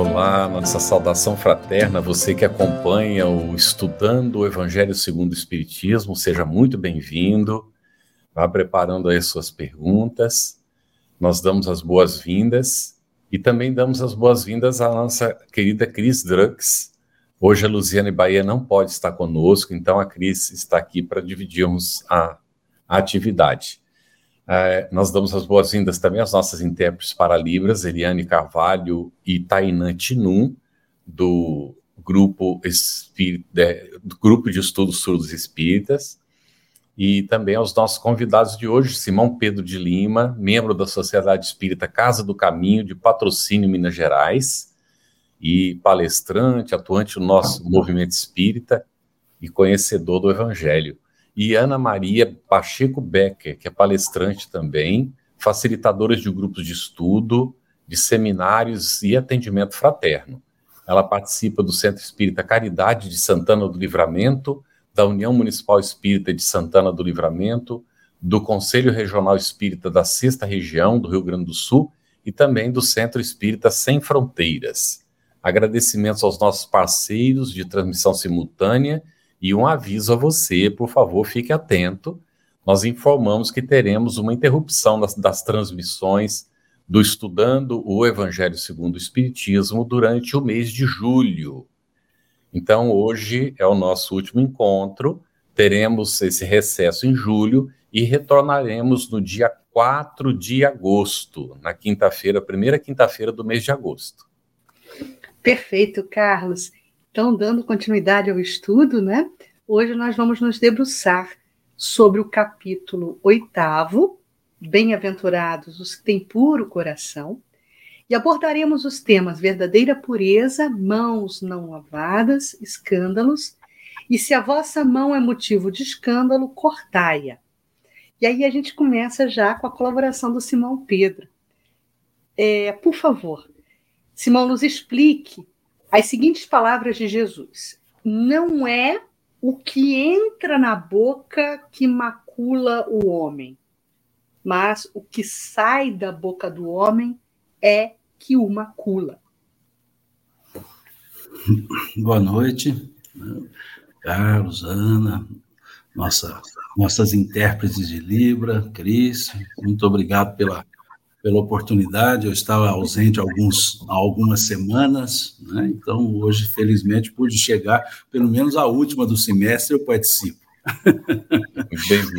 Olá, nossa saudação fraterna, você que acompanha o Estudando o Evangelho segundo o Espiritismo, seja muito bem-vindo. Vá preparando aí suas perguntas. Nós damos as boas-vindas e também damos as boas-vindas à nossa querida Cris Drux. Hoje a Luziane Bahia não pode estar conosco, então a Cris está aqui para dividirmos a atividade. É, nós damos as boas-vindas também às nossas intérpretes para Libras, Eliane Carvalho e Tainã Tinum, do grupo, Espírita, do grupo de Estudos Surdos Espíritas, e também aos nossos convidados de hoje, Simão Pedro de Lima, membro da Sociedade Espírita Casa do Caminho, de Patrocínio, Minas Gerais, e palestrante, atuante no nosso movimento espírita e conhecedor do Evangelho e Ana Maria Pacheco Becker, que é palestrante também, facilitadora de grupos de estudo, de seminários e atendimento fraterno. Ela participa do Centro Espírita Caridade de Santana do Livramento, da União Municipal Espírita de Santana do Livramento, do Conselho Regional Espírita da Sexta Região do Rio Grande do Sul e também do Centro Espírita Sem Fronteiras. Agradecimentos aos nossos parceiros de transmissão simultânea e um aviso a você, por favor, fique atento. Nós informamos que teremos uma interrupção das, das transmissões do Estudando o Evangelho segundo o Espiritismo durante o mês de julho. Então, hoje é o nosso último encontro, teremos esse recesso em julho e retornaremos no dia 4 de agosto, na quinta-feira, primeira quinta-feira do mês de agosto. Perfeito, Carlos. Então, dando continuidade ao estudo, né? Hoje nós vamos nos debruçar sobre o capítulo oitavo, Bem-aventurados os que têm puro coração, e abordaremos os temas verdadeira pureza, mãos não lavadas, escândalos, e se a vossa mão é motivo de escândalo, cortai-a. E aí a gente começa já com a colaboração do Simão Pedro. É, por favor, Simão, nos explique as seguintes palavras de Jesus: Não é o que entra na boca que macula o homem, mas o que sai da boca do homem é que o macula. Boa noite, Carlos, Ana, nossa, nossas intérpretes de Libra, Cris, muito obrigado pela pela oportunidade. Eu estava ausente alguns, algumas semanas, né? então hoje, felizmente, pude chegar, pelo menos a última do semestre, eu participo.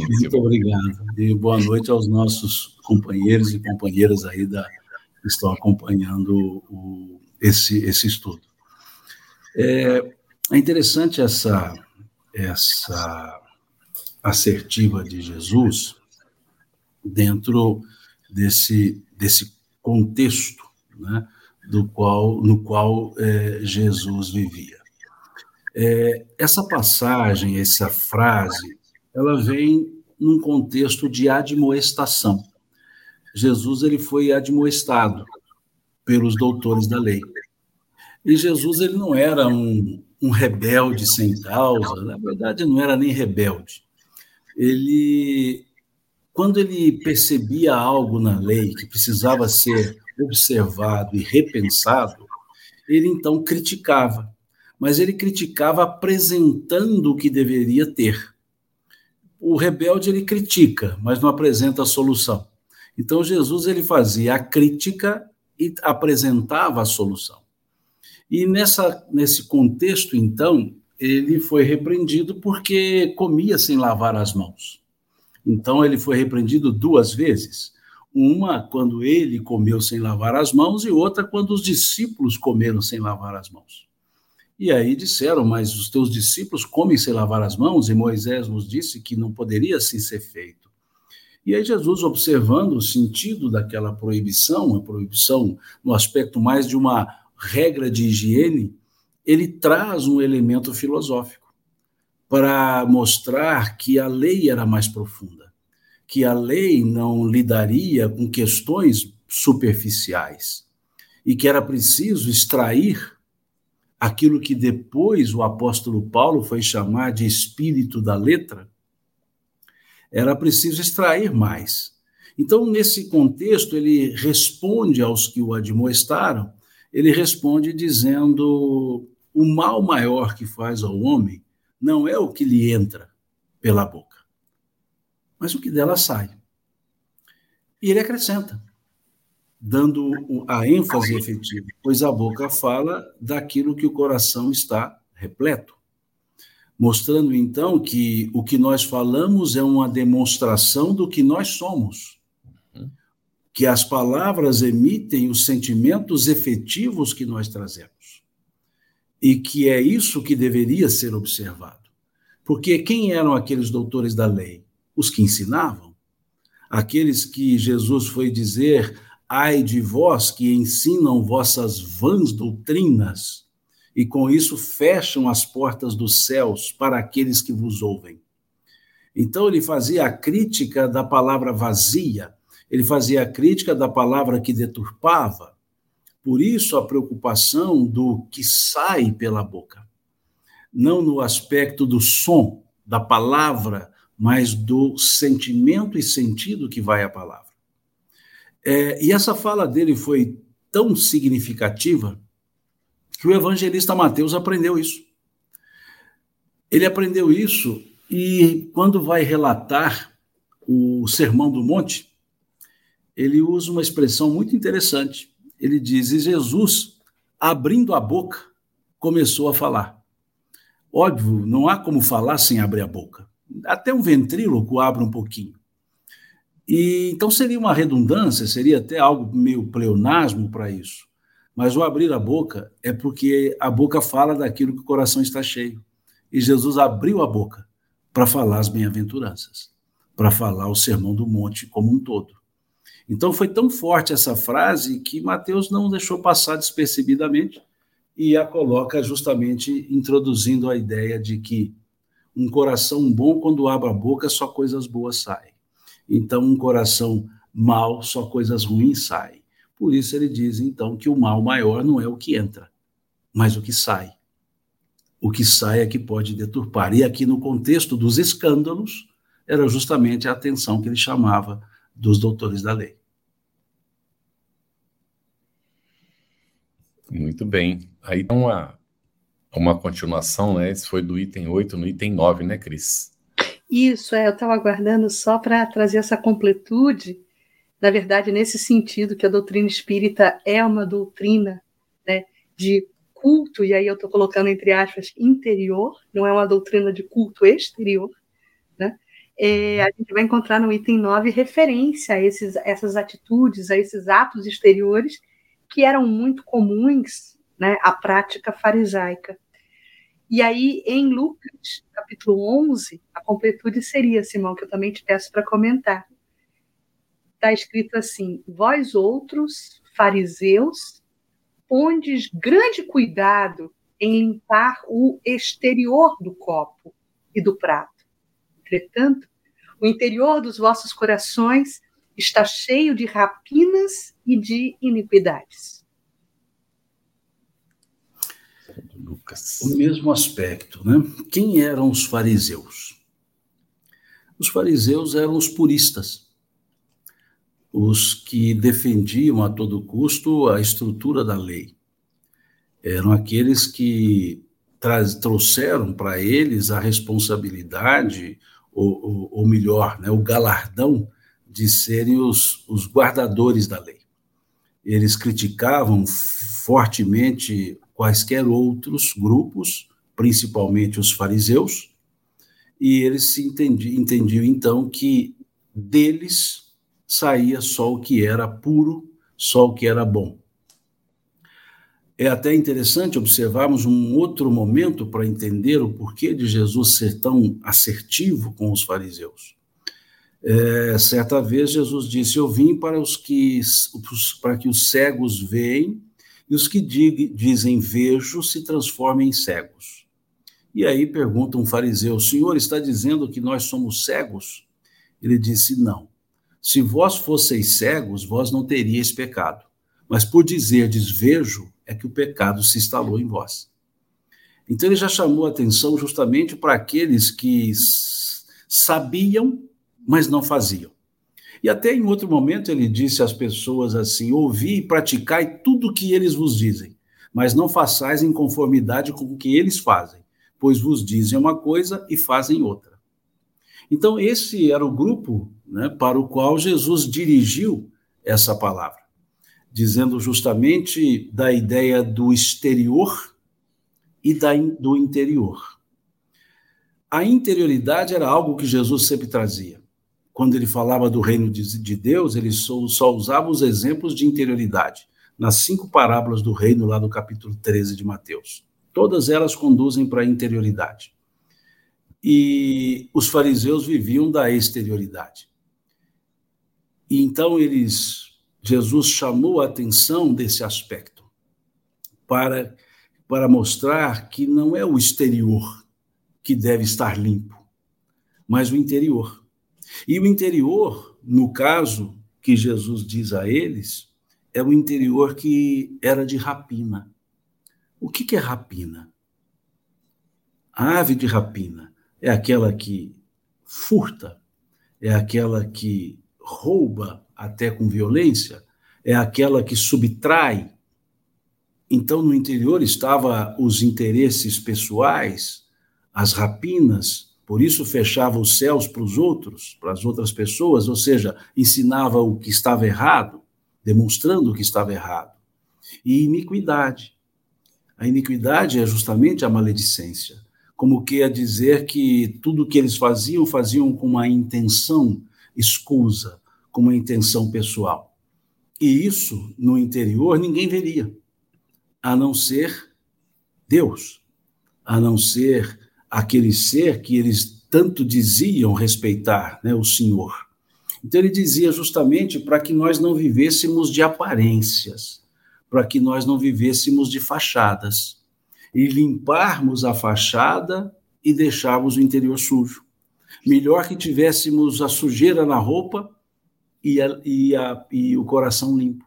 Muito obrigado. E boa noite aos nossos companheiros e companheiras aí da, que estão acompanhando o, esse, esse estudo. É, é interessante essa, essa assertiva de Jesus dentro desse, desse contexto né, do qual, no qual é, Jesus vivia. É, essa passagem, essa frase, ela vem num contexto de admoestação. Jesus ele foi admoestado pelos doutores da lei. E Jesus ele não era um, um rebelde sem causa, na verdade não era nem rebelde. Ele quando ele percebia algo na lei que precisava ser observado e repensado, ele então criticava, mas ele criticava apresentando o que deveria ter. O rebelde ele critica, mas não apresenta a solução. Então Jesus ele fazia a crítica e apresentava a solução. E nessa nesse contexto então, ele foi repreendido porque comia sem lavar as mãos. Então ele foi repreendido duas vezes. Uma quando ele comeu sem lavar as mãos e outra quando os discípulos comeram sem lavar as mãos. E aí disseram, mas os teus discípulos comem sem lavar as mãos, e Moisés nos disse que não poderia assim ser feito. E aí Jesus, observando o sentido daquela proibição, a proibição no aspecto mais de uma regra de higiene, ele traz um elemento filosófico para mostrar que a lei era mais profunda, que a lei não lidaria com questões superficiais e que era preciso extrair aquilo que depois o apóstolo Paulo foi chamar de espírito da letra, era preciso extrair mais. Então, nesse contexto, ele responde aos que o admoestaram, ele responde dizendo: o mal maior que faz ao homem não é o que lhe entra pela boca, mas o que dela sai. E ele acrescenta, dando a ênfase efetiva, pois a boca fala daquilo que o coração está repleto. Mostrando então que o que nós falamos é uma demonstração do que nós somos. Que as palavras emitem os sentimentos efetivos que nós trazemos e que é isso que deveria ser observado. Porque quem eram aqueles doutores da lei? Os que ensinavam. Aqueles que Jesus foi dizer: ai de vós que ensinam vossas vãs doutrinas, e com isso fecham as portas dos céus para aqueles que vos ouvem. Então ele fazia a crítica da palavra vazia, ele fazia a crítica da palavra que deturpava, por isso, a preocupação do que sai pela boca, não no aspecto do som da palavra, mas do sentimento e sentido que vai a palavra. É, e essa fala dele foi tão significativa que o evangelista Mateus aprendeu isso. Ele aprendeu isso e, quando vai relatar o Sermão do Monte, ele usa uma expressão muito interessante ele diz: E Jesus, abrindo a boca, começou a falar. Óbvio, não há como falar sem abrir a boca. Até um ventríloco abre um pouquinho. E então seria uma redundância, seria até algo meio pleonasmo para isso. Mas o abrir a boca é porque a boca fala daquilo que o coração está cheio. E Jesus abriu a boca para falar as bem-aventuranças, para falar o sermão do monte como um todo. Então foi tão forte essa frase que Mateus não deixou passar despercebidamente e a coloca justamente introduzindo a ideia de que um coração bom, quando abre a boca, só coisas boas saem. Então, um coração mal, só coisas ruins saem. Por isso ele diz, então, que o mal maior não é o que entra, mas o que sai. O que sai é que pode deturpar. E aqui no contexto dos escândalos, era justamente a atenção que ele chamava dos doutores da lei. Muito bem. Aí tem uma, uma continuação, né? Esse foi do item 8 no item 9, né, Cris? Isso, é, eu estava aguardando só para trazer essa completude, na verdade, nesse sentido, que a doutrina espírita é uma doutrina né, de culto, e aí eu estou colocando entre aspas, interior, não é uma doutrina de culto exterior, né? É, a gente vai encontrar no item 9 referência a esses, essas atitudes, a esses atos exteriores que eram muito comuns né, à prática farisaica. E aí, em Lucas, capítulo 11, a completude seria, Simão, que eu também te peço para comentar. Está escrito assim: Vós outros, fariseus, pondes grande cuidado em limpar o exterior do copo e do prato. Entretanto, o interior dos vossos corações está cheio de rapinas e de iniquidades. Lucas. O mesmo aspecto, né? Quem eram os fariseus? Os fariseus eram os puristas, os que defendiam a todo custo a estrutura da lei. Eram aqueles que trouxeram para eles a responsabilidade, ou, ou, ou melhor, né, o galardão de serem os, os guardadores da lei. Eles criticavam fortemente quaisquer outros grupos, principalmente os fariseus, e eles se entendiam, entendiam então que deles saía só o que era puro, só o que era bom. É até interessante observarmos um outro momento para entender o porquê de Jesus ser tão assertivo com os fariseus. É, certa vez Jesus disse: Eu vim para os que para que os cegos veem e os que dizem vejo se transformem em cegos. E aí pergunta um fariseu: senhor está dizendo que nós somos cegos? Ele disse: Não. Se vós fosseis cegos, vós não teríeis pecado. Mas por dizerdes vejo, é que o pecado se instalou em vós. Então ele já chamou atenção justamente para aqueles que sabiam, mas não faziam. E até em outro momento ele disse às pessoas assim: Ouvi e praticai tudo o que eles vos dizem, mas não façais em conformidade com o que eles fazem, pois vos dizem uma coisa e fazem outra. Então, esse era o grupo né, para o qual Jesus dirigiu essa palavra, dizendo justamente da ideia do exterior e da, do interior. A interioridade era algo que Jesus sempre trazia. Quando ele falava do reino de, de Deus, ele só, só usava os exemplos de interioridade, nas cinco parábolas do reino, lá do capítulo 13 de Mateus. Todas elas conduzem para a interioridade. E os fariseus viviam da exterioridade. E então eles, Jesus chamou a atenção desse aspecto para para mostrar que não é o exterior que deve estar limpo, mas o interior. E o interior, no caso que Jesus diz a eles, é o interior que era de rapina. O que, é rapina? A ave de rapina é aquela que furta, é aquela que rouba até com violência, é aquela que subtrai, então, no interior estava os interesses pessoais, as rapinas, por isso fechava os céus para os outros, para as outras pessoas, ou seja, ensinava o que estava errado, demonstrando o que estava errado. E iniquidade. A iniquidade é justamente a maledicência, como que a dizer que tudo que eles faziam, faziam com uma intenção escusa, com uma intenção pessoal. E isso, no interior, ninguém veria a não ser Deus, a não ser aquele ser que eles tanto diziam respeitar, né, o Senhor. Então ele dizia justamente para que nós não vivêssemos de aparências, para que nós não vivêssemos de fachadas e limparmos a fachada e deixarmos o interior sujo. Melhor que tivéssemos a sujeira na roupa e, a, e, a, e o coração limpo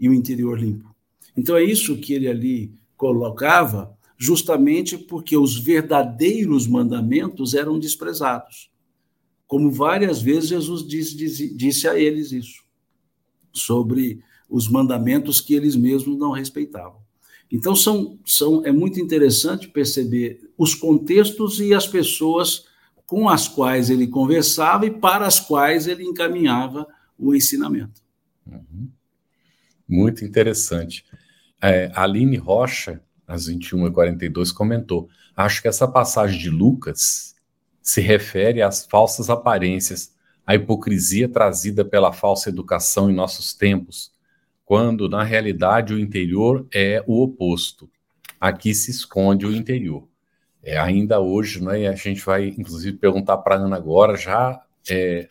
e o interior limpo. Então é isso que ele ali colocava, justamente porque os verdadeiros mandamentos eram desprezados. Como várias vezes Jesus disse, disse, disse a eles isso, sobre os mandamentos que eles mesmos não respeitavam. Então são, são, é muito interessante perceber os contextos e as pessoas com as quais ele conversava e para as quais ele encaminhava o ensinamento. Uhum. Muito interessante. É, Aline Rocha, às 21h42, comentou: Acho que essa passagem de Lucas se refere às falsas aparências, à hipocrisia trazida pela falsa educação em nossos tempos, quando, na realidade, o interior é o oposto. Aqui se esconde o interior. É, ainda hoje, né, a gente vai, inclusive, perguntar para a Ana agora, já é,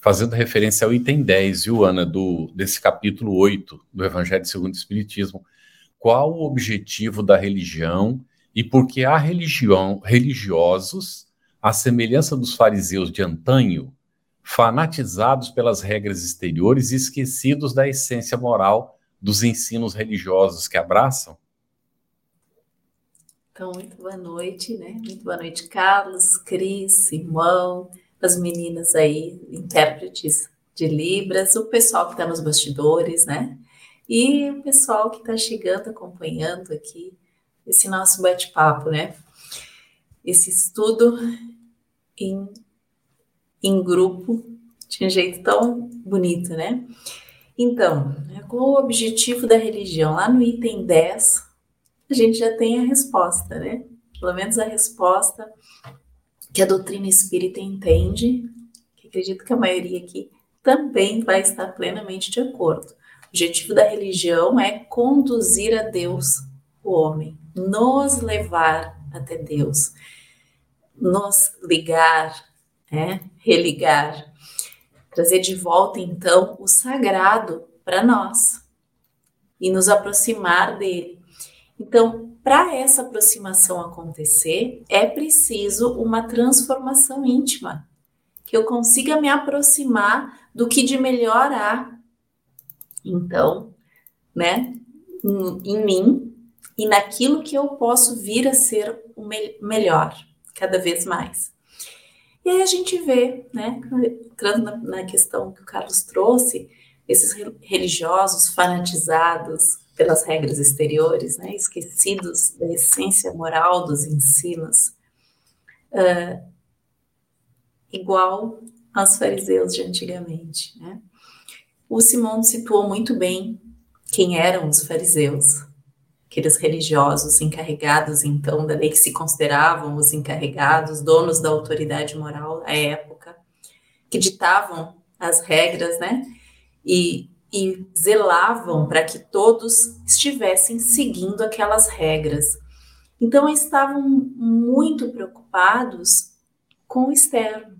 fazendo referência ao item 10, viu, Ana, do, desse capítulo 8 do Evangelho segundo o Espiritismo, qual o objetivo da religião e por que há religião, religiosos, à semelhança dos fariseus de antanho, fanatizados pelas regras exteriores e esquecidos da essência moral dos ensinos religiosos que abraçam? Então, muito boa noite, né? Muito boa noite, Carlos, Cris, Simão, as meninas aí, intérpretes de Libras, o pessoal que está nos bastidores, né? E o pessoal que está chegando, acompanhando aqui esse nosso bate-papo, né? Esse estudo em, em grupo de um jeito tão bonito, né? Então, qual o objetivo da religião? Lá no item 10, a gente já tem a resposta, né? Pelo menos a resposta que a doutrina espírita entende, que acredito que a maioria aqui também vai estar plenamente de acordo objetivo da religião é conduzir a Deus o homem, nos levar até Deus, nos ligar, né? religar, trazer de volta então o sagrado para nós. e nos aproximar dele. Então, para essa aproximação acontecer, é preciso uma transformação íntima, que eu consiga me aproximar do que de melhor há. Então, né, em, em mim e naquilo que eu posso vir a ser o me melhor, cada vez mais. E aí a gente vê, né, entrando na, na questão que o Carlos trouxe, esses religiosos fanatizados pelas regras exteriores, né, esquecidos da essência moral dos ensinos, uh, igual aos fariseus de antigamente. Né? O Simão situou muito bem quem eram os fariseus, aqueles religiosos encarregados então da lei que se consideravam os encarregados, donos da autoridade moral à época, que ditavam as regras, né? E, e zelavam para que todos estivessem seguindo aquelas regras. Então estavam muito preocupados com o externo,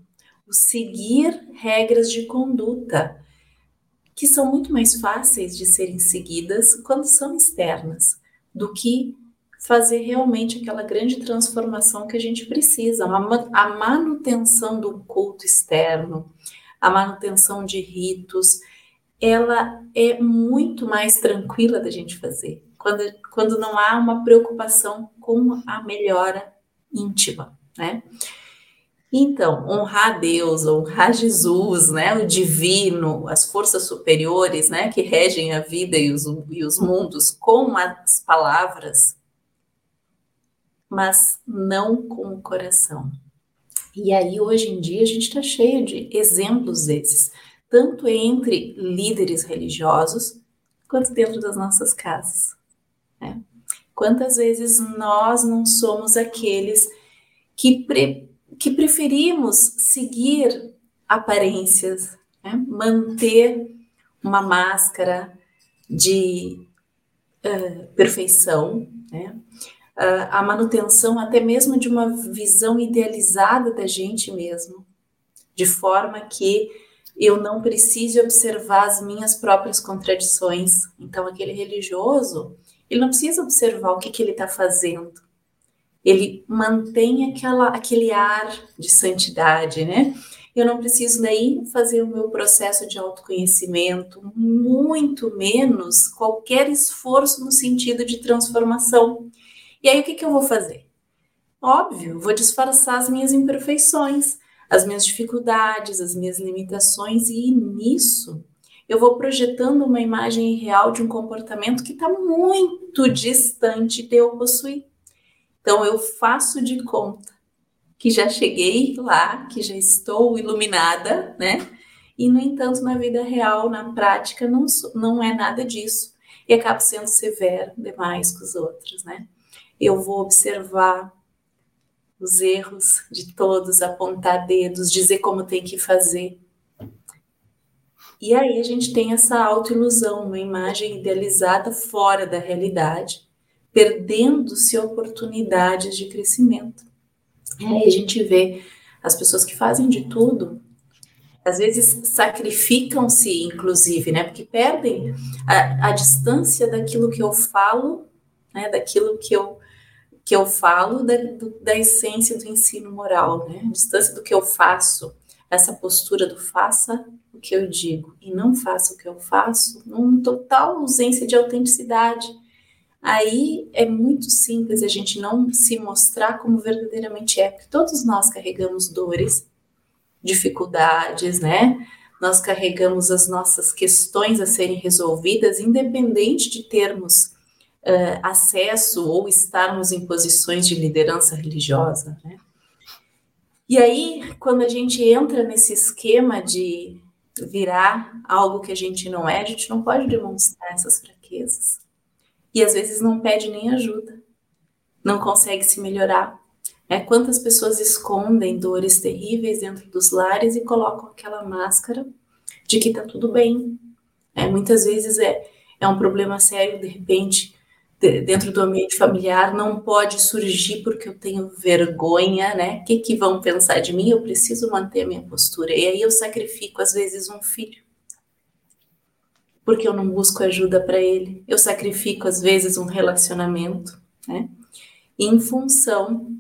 o seguir regras de conduta, que são muito mais fáceis de serem seguidas quando são externas, do que fazer realmente aquela grande transformação que a gente precisa, a manutenção do culto externo, a manutenção de ritos, ela é muito mais tranquila da gente fazer, quando, quando não há uma preocupação com a melhora íntima, né? Então, honrar Deus, honrar Jesus, né, o divino, as forças superiores, né, que regem a vida e os, e os mundos com as palavras, mas não com o coração. E aí, hoje em dia, a gente está cheio de exemplos desses, tanto entre líderes religiosos, quanto dentro das nossas casas. Né? Quantas vezes nós não somos aqueles que pre que preferimos seguir aparências, né? manter uma máscara de uh, perfeição, né? uh, a manutenção até mesmo de uma visão idealizada da gente mesmo, de forma que eu não precise observar as minhas próprias contradições. Então, aquele religioso, ele não precisa observar o que, que ele está fazendo, ele mantém aquela, aquele ar de santidade, né? Eu não preciso daí fazer o meu processo de autoconhecimento, muito menos qualquer esforço no sentido de transformação. E aí o que, que eu vou fazer? Óbvio, vou disfarçar as minhas imperfeições, as minhas dificuldades, as minhas limitações, e nisso eu vou projetando uma imagem real de um comportamento que está muito distante de eu possuir. Então eu faço de conta que já cheguei lá, que já estou iluminada, né? E no entanto, na vida real, na prática, não, não é nada disso. E acabo sendo severo demais com os outros, né? Eu vou observar os erros de todos, apontar dedos, dizer como tem que fazer. E aí a gente tem essa autoilusão, uma imagem idealizada fora da realidade, perdendo-se oportunidades de crescimento. E aí a gente vê as pessoas que fazem de tudo, às vezes sacrificam-se, inclusive, né? Porque perdem a, a, distância daquilo que eu falo, né? Daquilo que eu que eu falo da, do, da essência do ensino moral, né? A distância do que eu faço, essa postura do faça o que eu digo e não faça o que eu faço, numa total ausência de autenticidade aí é muito simples a gente não se mostrar como verdadeiramente é, porque todos nós carregamos dores, dificuldades, né? Nós carregamos as nossas questões a serem resolvidas, independente de termos uh, acesso ou estarmos em posições de liderança religiosa, né? E aí, quando a gente entra nesse esquema de virar algo que a gente não é, a gente não pode demonstrar essas fraquezas e às vezes não pede nem ajuda, não consegue se melhorar. É, quantas pessoas escondem dores terríveis dentro dos lares e colocam aquela máscara de que tá tudo bem. É, muitas vezes é, é um problema sério, de repente, de, dentro do ambiente familiar, não pode surgir porque eu tenho vergonha, né? O que, que vão pensar de mim? Eu preciso manter a minha postura. E aí eu sacrifico, às vezes, um filho porque eu não busco ajuda para ele. Eu sacrifico, às vezes, um relacionamento, né? Em função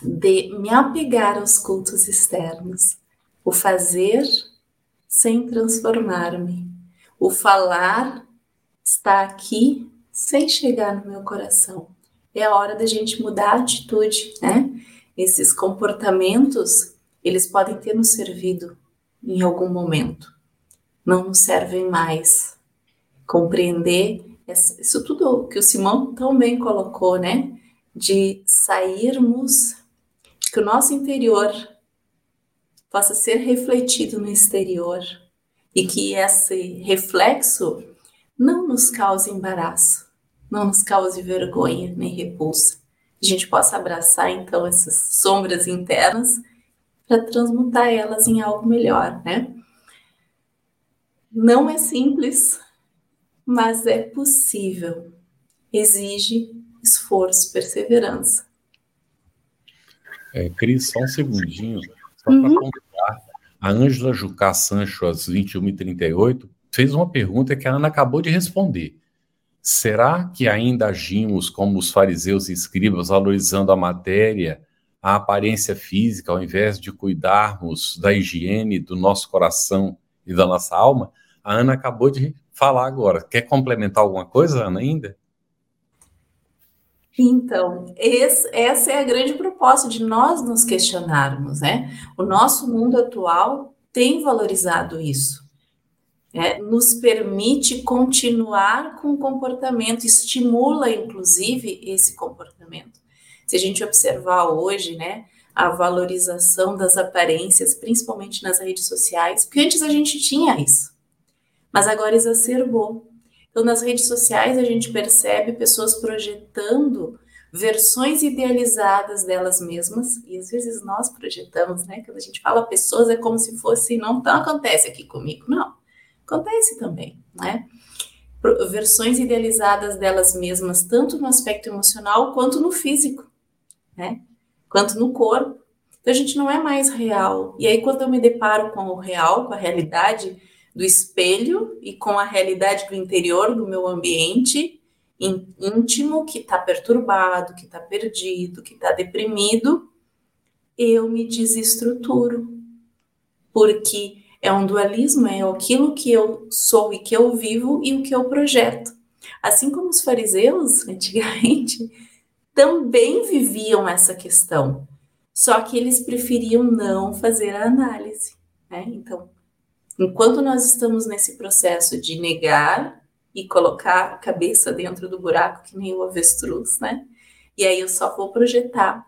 de me apegar aos cultos externos. O fazer sem transformar-me. O falar está aqui sem chegar no meu coração. É a hora da gente mudar a atitude, né? Esses comportamentos, eles podem ter nos servido em algum momento. Não nos servem mais. Compreender isso tudo que o Simão tão bem colocou, né? De sairmos, que o nosso interior possa ser refletido no exterior e que esse reflexo não nos cause embaraço, não nos cause vergonha nem repulsa. A gente possa abraçar então essas sombras internas para transmutar elas em algo melhor, né? Não é simples, mas é possível. Exige esforço, perseverança. É, Cris, só um segundinho, só uhum. para completar. A Ângela Jucá Sancho, às 21h38, fez uma pergunta que a Ana acabou de responder. Será que ainda agimos como os fariseus e escribas, valorizando a matéria, a aparência física, ao invés de cuidarmos da higiene do nosso coração e da nossa alma? A Ana acabou de falar agora. Quer complementar alguma coisa, Ana, ainda? Então, esse, essa é a grande proposta de nós nos questionarmos, né? O nosso mundo atual tem valorizado isso. Né? Nos permite continuar com o comportamento, estimula, inclusive, esse comportamento. Se a gente observar hoje, né, a valorização das aparências, principalmente nas redes sociais, porque antes a gente tinha isso, mas agora exacerbou. Então, nas redes sociais, a gente percebe pessoas projetando versões idealizadas delas mesmas, e às vezes nós projetamos, né? Quando a gente fala pessoas, é como se fosse, não, não acontece aqui comigo, não. Acontece também, né? Versões idealizadas delas mesmas, tanto no aspecto emocional quanto no físico, né? Quanto no corpo. Então, a gente não é mais real. E aí, quando eu me deparo com o real, com a realidade, do espelho e com a realidade do interior do meu ambiente íntimo que está perturbado, que está perdido, que está deprimido, eu me desestruturo. Porque é um dualismo, é aquilo que eu sou e que eu vivo e o que eu projeto. Assim como os fariseus, antigamente, também viviam essa questão, só que eles preferiam não fazer a análise. Né? Então, Enquanto nós estamos nesse processo de negar e colocar a cabeça dentro do buraco, que nem o avestruz, né? E aí eu só vou projetar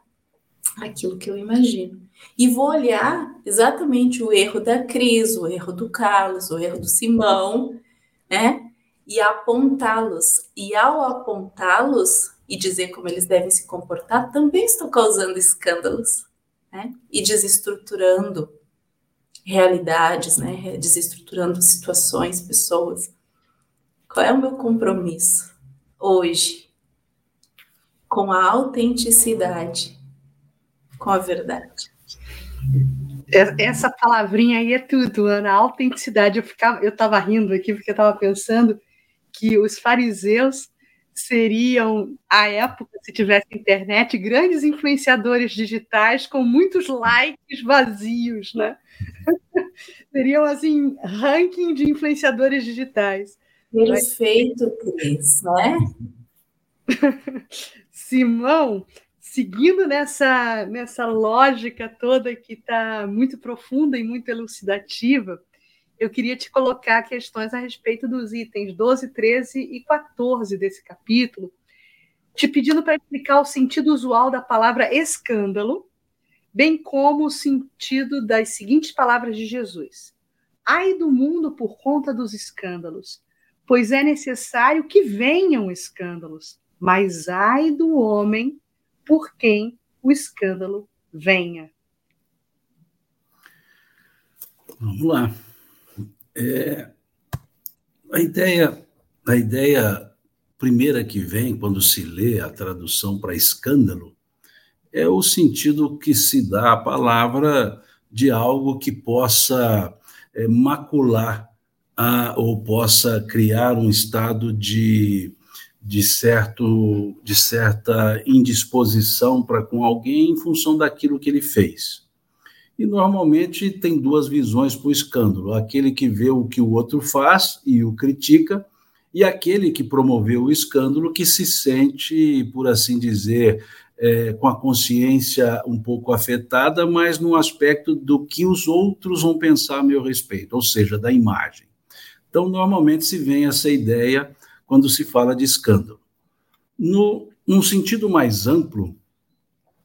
aquilo que eu imagino. E vou olhar exatamente o erro da Cris, o erro do Carlos, o erro do Simão, né? E apontá-los. E ao apontá-los e dizer como eles devem se comportar, também estou causando escândalos, né? E desestruturando realidades, né? Desestruturando situações, pessoas. Qual é o meu compromisso hoje com a autenticidade, com a verdade? Essa palavrinha aí é tudo, Ana. Autenticidade. Eu ficava, eu estava rindo aqui porque eu estava pensando que os fariseus seriam, à época, se tivesse internet, grandes influenciadores digitais com muitos likes vazios, né? Seriam, assim, ranking de influenciadores digitais. Perfeito, Cris, né? Simão, seguindo nessa, nessa lógica toda que está muito profunda e muito elucidativa, eu queria te colocar questões a respeito dos itens 12, 13 e 14 desse capítulo, te pedindo para explicar o sentido usual da palavra escândalo, bem como o sentido das seguintes palavras de Jesus: Ai do mundo por conta dos escândalos, pois é necessário que venham escândalos, mas ai do homem por quem o escândalo venha. Vamos lá. É, a ideia, a ideia primeira que vem quando se lê a tradução para escândalo é o sentido que se dá à palavra de algo que possa é, macular a, ou possa criar um estado de, de, certo, de certa indisposição para com alguém em função daquilo que ele fez. E normalmente tem duas visões para o escândalo: aquele que vê o que o outro faz e o critica, e aquele que promoveu o escândalo que se sente, por assim dizer, é, com a consciência um pouco afetada, mas no aspecto do que os outros vão pensar a meu respeito, ou seja, da imagem. Então, normalmente se vem essa ideia quando se fala de escândalo. No, num sentido mais amplo,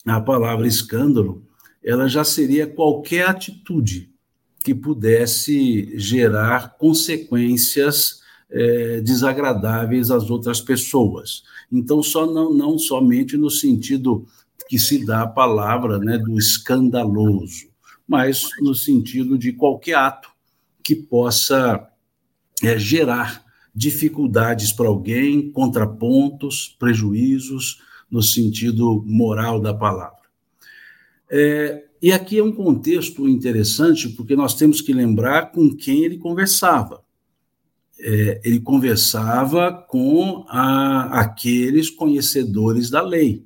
a palavra escândalo ela já seria qualquer atitude que pudesse gerar consequências é, desagradáveis às outras pessoas. Então, só não, não somente no sentido que se dá a palavra né, do escandaloso, mas no sentido de qualquer ato que possa é, gerar dificuldades para alguém, contrapontos, prejuízos, no sentido moral da palavra. É, e aqui é um contexto interessante, porque nós temos que lembrar com quem ele conversava. É, ele conversava com a, aqueles conhecedores da lei.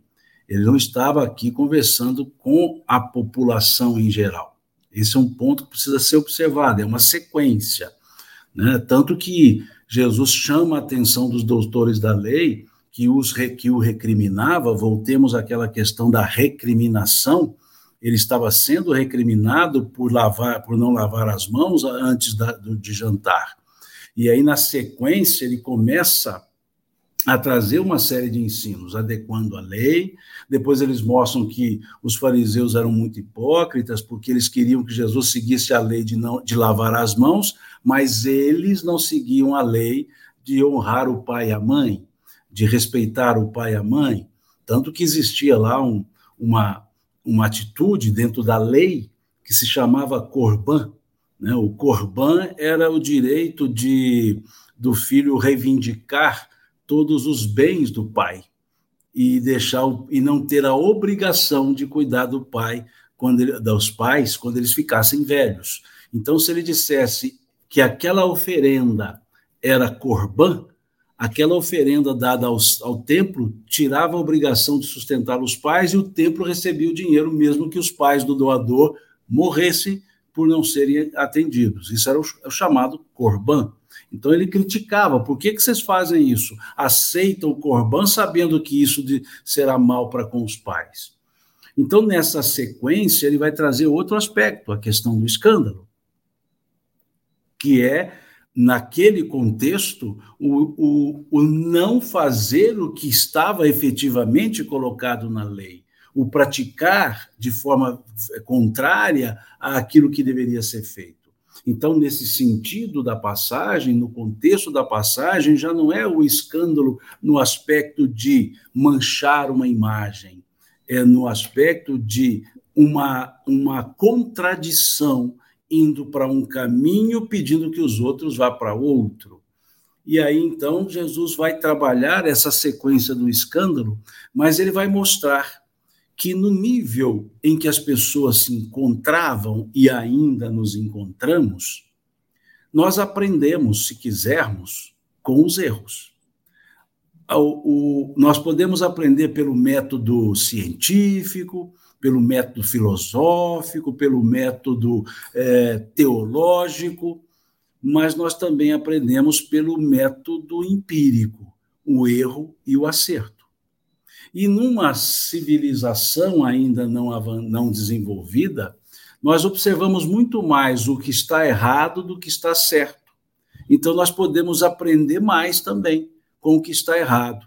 Ele não estava aqui conversando com a população em geral. Esse é um ponto que precisa ser observado, é uma sequência. Né? Tanto que Jesus chama a atenção dos doutores da lei que, os, que o recriminava, voltemos àquela questão da recriminação, ele estava sendo recriminado por, lavar, por não lavar as mãos antes da, de jantar. E aí, na sequência, ele começa a trazer uma série de ensinos, adequando a lei. Depois eles mostram que os fariseus eram muito hipócritas, porque eles queriam que Jesus seguisse a lei de, não, de lavar as mãos, mas eles não seguiam a lei de honrar o pai e a mãe, de respeitar o pai e a mãe. Tanto que existia lá um, uma, uma atitude dentro da lei que se chamava corban. Né? O corban era o direito de do filho reivindicar todos os bens do pai e deixar e não ter a obrigação de cuidar do pai quando ele, dos pais quando eles ficassem velhos. Então, se ele dissesse que aquela oferenda era corban, aquela oferenda dada ao templo tirava a obrigação de sustentar os pais e o templo recebia o dinheiro mesmo que os pais do doador morressem por não serem atendidos. Isso era o, chamado corban. Então ele criticava, por que, que vocês fazem isso? Aceitam o corban sabendo que isso de, será mal para com os pais. Então, nessa sequência, ele vai trazer outro aspecto, a questão do escândalo, que é, naquele contexto, o, o, o não fazer o que estava efetivamente colocado na lei, o praticar de forma contrária àquilo que deveria ser feito. Então, nesse sentido da passagem, no contexto da passagem, já não é o escândalo no aspecto de manchar uma imagem, é no aspecto de uma, uma contradição indo para um caminho pedindo que os outros vá para outro. E aí então Jesus vai trabalhar essa sequência do escândalo, mas ele vai mostrar que no nível em que as pessoas se encontravam e ainda nos encontramos, nós aprendemos, se quisermos, com os erros. O, o, nós podemos aprender pelo método científico, pelo método filosófico, pelo método é, teológico, mas nós também aprendemos pelo método empírico, o erro e o acerto. E numa civilização ainda não, não desenvolvida, nós observamos muito mais o que está errado do que está certo. Então, nós podemos aprender mais também com o que está errado.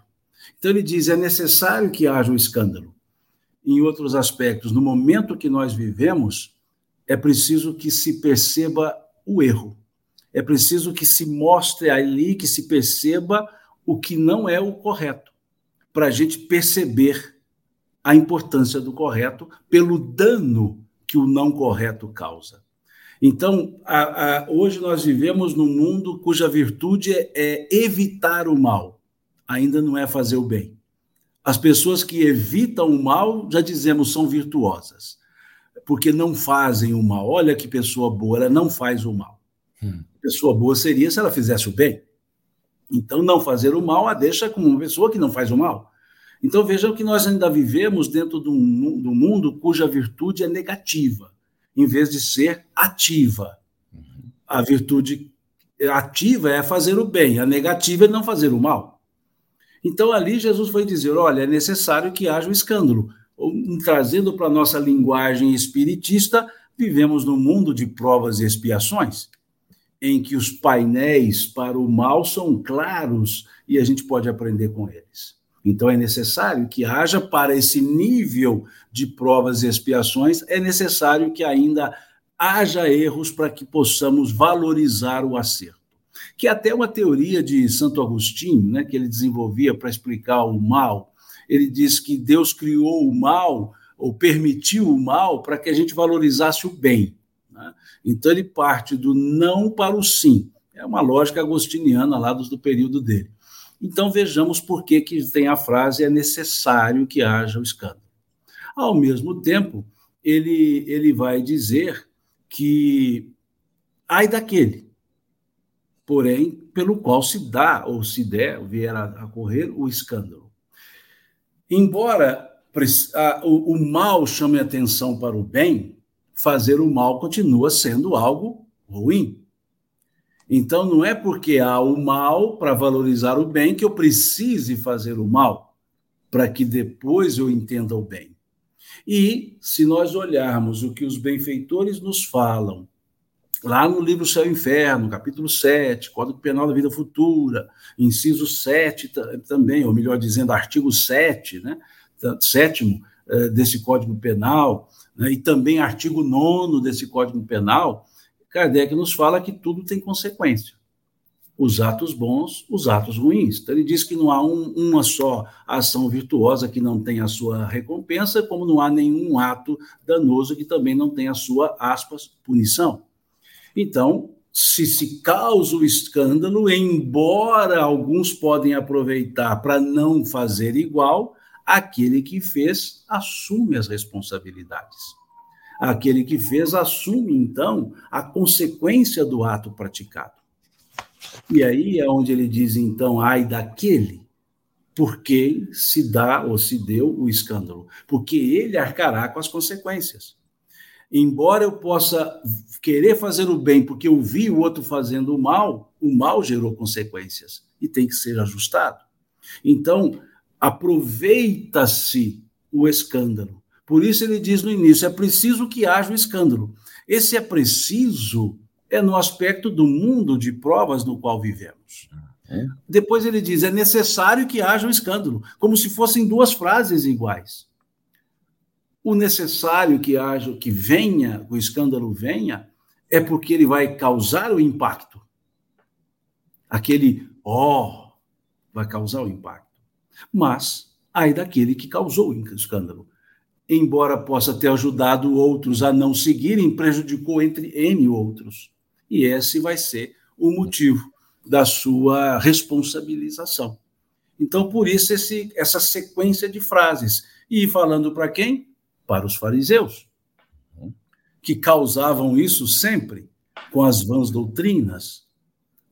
Então, ele diz: é necessário que haja um escândalo. Em outros aspectos, no momento que nós vivemos, é preciso que se perceba o erro. É preciso que se mostre ali, que se perceba o que não é o correto para a gente perceber a importância do correto pelo dano que o não correto causa. Então, a, a, hoje nós vivemos num mundo cuja virtude é, é evitar o mal, ainda não é fazer o bem. As pessoas que evitam o mal, já dizemos, são virtuosas, porque não fazem o mal. Olha que pessoa boa, ela não faz o mal. Hum. Pessoa boa seria se ela fizesse o bem. Então, não fazer o mal a deixa como uma pessoa que não faz o mal. Então, vejam que nós ainda vivemos dentro do mundo cuja virtude é negativa, em vez de ser ativa. A virtude ativa é fazer o bem, a negativa é não fazer o mal. Então, ali Jesus foi dizer: olha, é necessário que haja um escândalo. Trazendo para a nossa linguagem espiritista, vivemos num mundo de provas e expiações em que os painéis para o mal são claros e a gente pode aprender com eles. Então é necessário que haja para esse nível de provas e expiações, é necessário que ainda haja erros para que possamos valorizar o acerto. Que até uma teoria de Santo Agostinho, né, que ele desenvolvia para explicar o mal. Ele diz que Deus criou o mal ou permitiu o mal para que a gente valorizasse o bem. Então ele parte do não para o sim. É uma lógica agostiniana lá do, do período dele. Então vejamos por que, que tem a frase é necessário que haja o escândalo. Ao mesmo tempo, ele, ele vai dizer que ai daquele, porém, pelo qual se dá, ou se der, vier a, a correr, o escândalo. Embora o, o mal chame atenção para o bem, fazer o mal continua sendo algo ruim. Então, não é porque há o mal para valorizar o bem que eu precise fazer o mal, para que depois eu entenda o bem. E, se nós olharmos o que os benfeitores nos falam, lá no livro Céu e Inferno, capítulo 7, Código Penal da Vida Futura, inciso 7 também, ou melhor dizendo, artigo 7, né, sétimo eh, desse Código Penal, né, e também artigo 9 desse Código Penal, Kardec nos fala que tudo tem consequência. Os atos bons, os atos ruins. Então, ele diz que não há um, uma só ação virtuosa que não tenha a sua recompensa, como não há nenhum ato danoso que também não tenha a sua, aspas, punição. Então, se se causa o escândalo, embora alguns podem aproveitar para não fazer igual, aquele que fez assume as responsabilidades. Aquele que fez assume, então, a consequência do ato praticado. E aí é onde ele diz, então, ai daquele por quem se dá ou se deu o escândalo, porque ele arcará com as consequências. Embora eu possa querer fazer o bem porque eu vi o outro fazendo o mal, o mal gerou consequências e tem que ser ajustado. Então, aproveita-se o escândalo. Por isso ele diz no início: é preciso que haja o escândalo. Esse é preciso é no aspecto do mundo de provas no qual vivemos. É. Depois ele diz: é necessário que haja o escândalo, como se fossem duas frases iguais. O necessário que haja, que venha, o escândalo venha, é porque ele vai causar o impacto. Aquele ó oh, vai causar o impacto mas ai daquele que causou o escândalo. Embora possa ter ajudado outros a não seguirem, prejudicou entre N outros. E esse vai ser o motivo da sua responsabilização. Então, por isso, esse, essa sequência de frases. E falando para quem? Para os fariseus, que causavam isso sempre com as vãs doutrinas.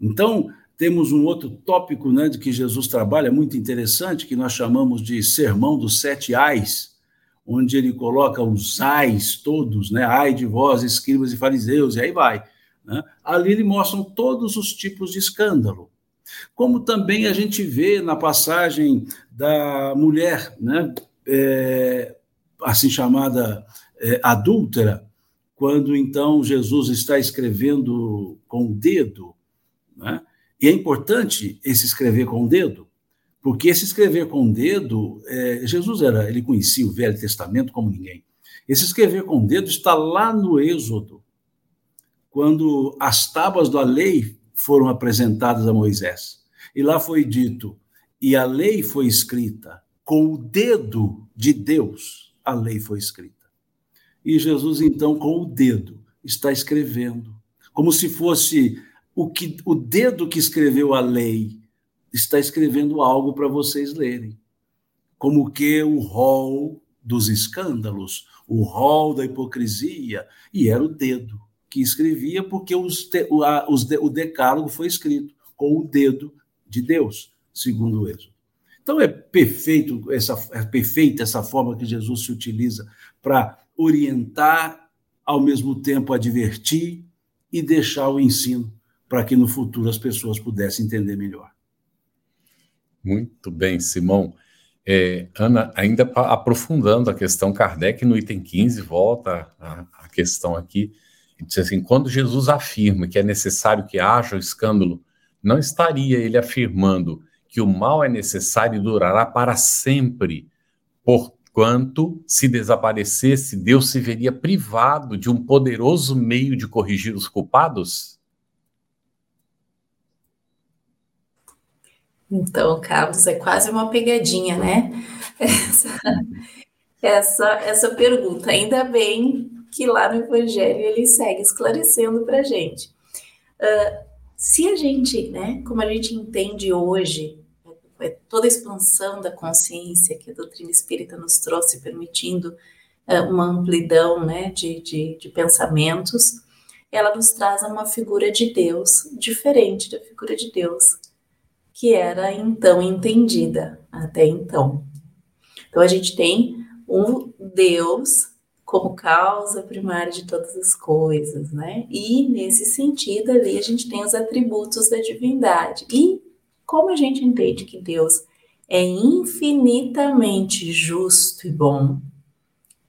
Então, temos um outro tópico né, de que Jesus trabalha muito interessante, que nós chamamos de Sermão dos Sete Ais, onde ele coloca os ais todos, né? Ai de vós, escribas e fariseus, e aí vai. Né? Ali ele mostra todos os tipos de escândalo. Como também a gente vê na passagem da mulher, né? É, assim chamada é, adúltera, quando então Jesus está escrevendo com o dedo, né? E é importante esse escrever com o dedo, porque esse escrever com o dedo, é, Jesus era, ele conhecia o Velho Testamento como ninguém. Esse escrever com o dedo está lá no Êxodo, quando as tábuas da lei foram apresentadas a Moisés. E lá foi dito: e a lei foi escrita com o dedo de Deus, a lei foi escrita. E Jesus, então, com o dedo, está escrevendo, como se fosse o, que, o dedo que escreveu a lei está escrevendo algo para vocês lerem. Como que o rol dos escândalos, o rol da hipocrisia, e era o dedo que escrevia, porque os, o, a, os, o decálogo foi escrito com o dedo de Deus, segundo o Êxodo. Então é perfeito essa é perfeita essa forma que Jesus se utiliza para orientar, ao mesmo tempo advertir e deixar o ensino para que no futuro as pessoas pudessem entender melhor. Muito bem, Simão. É, Ana, ainda aprofundando a questão, Kardec no item 15 volta a, a questão aqui, e diz assim: quando Jesus afirma que é necessário que haja o escândalo, não estaria ele afirmando que o mal é necessário e durará para sempre, porquanto, se desaparecesse, Deus se veria privado de um poderoso meio de corrigir os culpados? Então, Carlos, é quase uma pegadinha, né? Essa, essa, essa pergunta. Ainda bem que lá no Evangelho ele segue esclarecendo para a gente. Uh, se a gente, né, como a gente entende hoje, é toda a expansão da consciência que a doutrina espírita nos trouxe, permitindo uh, uma amplidão né, de, de, de pensamentos, ela nos traz uma figura de Deus diferente da figura de Deus que era então entendida até então. Então a gente tem um Deus como causa primária de todas as coisas, né? E nesse sentido ali a gente tem os atributos da divindade. E como a gente entende que Deus é infinitamente justo e bom,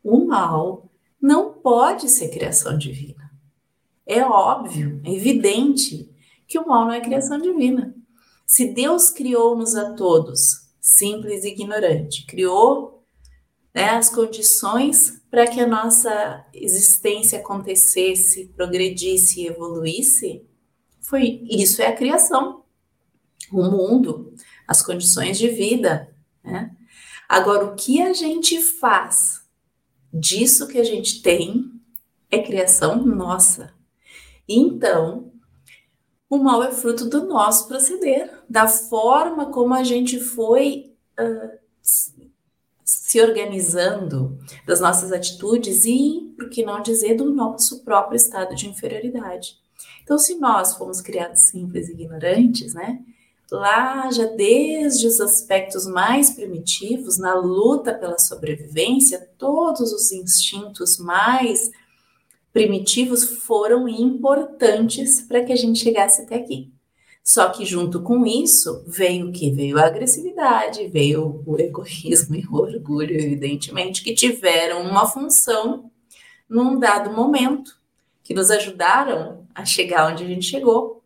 o mal não pode ser criação divina. É óbvio, é evidente que o mal não é criação divina. Se Deus criou-nos a todos, simples e ignorante, criou né, as condições para que a nossa existência acontecesse, progredisse e evoluísse, foi isso é a criação, o mundo, as condições de vida. Né? Agora, o que a gente faz disso que a gente tem é criação nossa. Então, o mal é fruto do nosso proceder, da forma como a gente foi uh, se organizando, das nossas atitudes e, por que não dizer, do nosso próprio estado de inferioridade. Então, se nós fomos criados simples e ignorantes, né? Lá, já desde os aspectos mais primitivos, na luta pela sobrevivência, todos os instintos mais primitivos foram importantes para que a gente chegasse até aqui. Só que junto com isso veio o que? Veio a agressividade, veio o egoísmo e o orgulho, evidentemente, que tiveram uma função num dado momento, que nos ajudaram a chegar onde a gente chegou,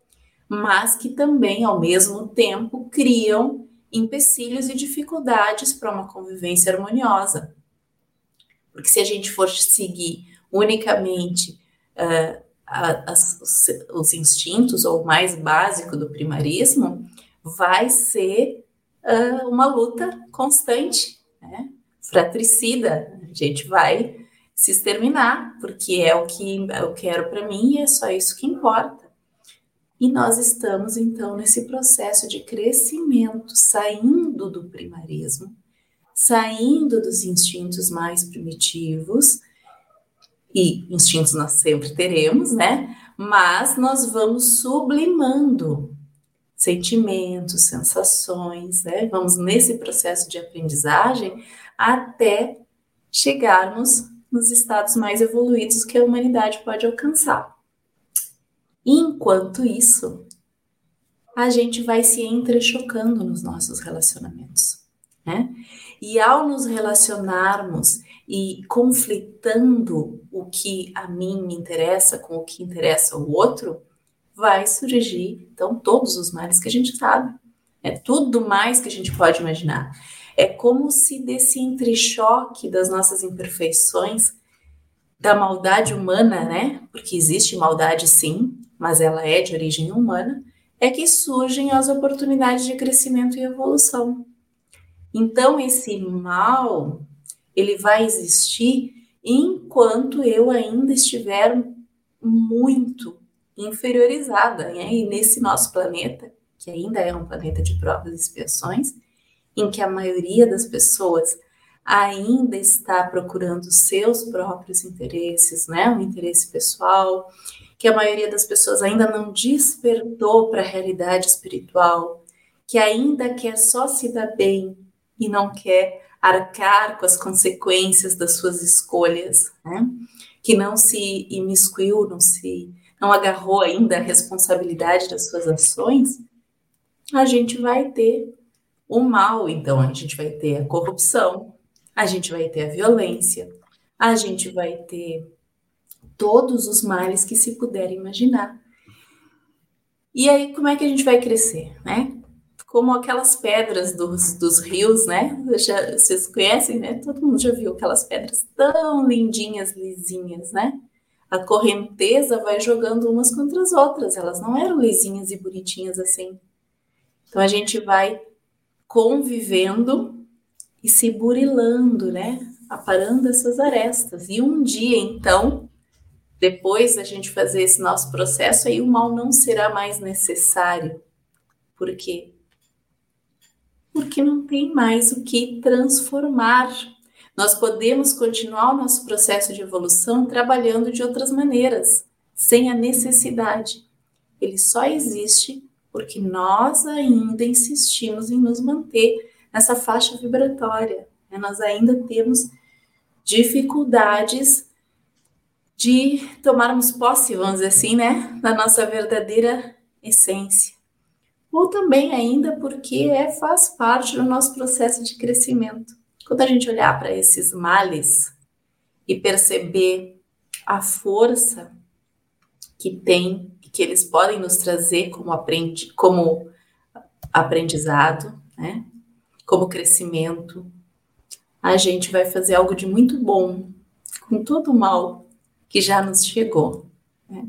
mas que também, ao mesmo tempo, criam empecilhos e dificuldades para uma convivência harmoniosa. Porque se a gente for seguir unicamente uh, os, os, instintos, ou o mais básico do primarismo, vai ser uh, uma luta constante, né? fratricida. A gente vai se exterminar, porque é o que eu quero para mim e é só isso que importa. E nós estamos, então, nesse processo de crescimento, saindo do primarismo, saindo dos instintos mais primitivos e instintos nós sempre teremos, né? Mas nós vamos sublimando sentimentos, sensações, né? Vamos nesse processo de aprendizagem até chegarmos nos estados mais evoluídos que a humanidade pode alcançar. Enquanto isso, a gente vai se entrechocando nos nossos relacionamentos, né? E ao nos relacionarmos e conflitando o que a mim me interessa com o que interessa ao outro, vai surgir, então, todos os males que a gente sabe. É tudo mais que a gente pode imaginar. É como se desse entrechoque das nossas imperfeições, da maldade humana, né? Porque existe maldade sim, mas ela é de origem humana, é que surgem as oportunidades de crescimento e evolução. Então, esse mal ele vai existir enquanto eu ainda estiver muito inferiorizada. Né? E nesse nosso planeta, que ainda é um planeta de provas e expiações, em que a maioria das pessoas ainda está procurando seus próprios interesses, né, o interesse pessoal, que a maioria das pessoas ainda não despertou para a realidade espiritual, que ainda quer só se dar bem e não quer arcar com as consequências das suas escolhas, né? que não se imiscuiu, não se não agarrou ainda a responsabilidade das suas ações, a gente vai ter o mal, então a gente vai ter a corrupção, a gente vai ter a violência, a gente vai ter todos os males que se puder imaginar. E aí, como é que a gente vai crescer, né? Como aquelas pedras dos, dos rios, né? Já, vocês conhecem, né? Todo mundo já viu aquelas pedras tão lindinhas, lisinhas, né? A correnteza vai jogando umas contra as outras, elas não eram lisinhas e bonitinhas assim. Então a gente vai convivendo e se burilando, né? Aparando essas arestas. E um dia, então, depois da gente fazer esse nosso processo, aí o mal não será mais necessário. Por quê? Porque não tem mais o que transformar. Nós podemos continuar o nosso processo de evolução trabalhando de outras maneiras, sem a necessidade. Ele só existe porque nós ainda insistimos em nos manter nessa faixa vibratória. Né? Nós ainda temos dificuldades de tomarmos posse, vamos dizer assim, né, da nossa verdadeira essência. Ou também ainda porque é, faz parte do nosso processo de crescimento. Quando a gente olhar para esses males e perceber a força que tem, que eles podem nos trazer como, aprendi, como aprendizado, né, como crescimento, a gente vai fazer algo de muito bom com todo o mal que já nos chegou. Né?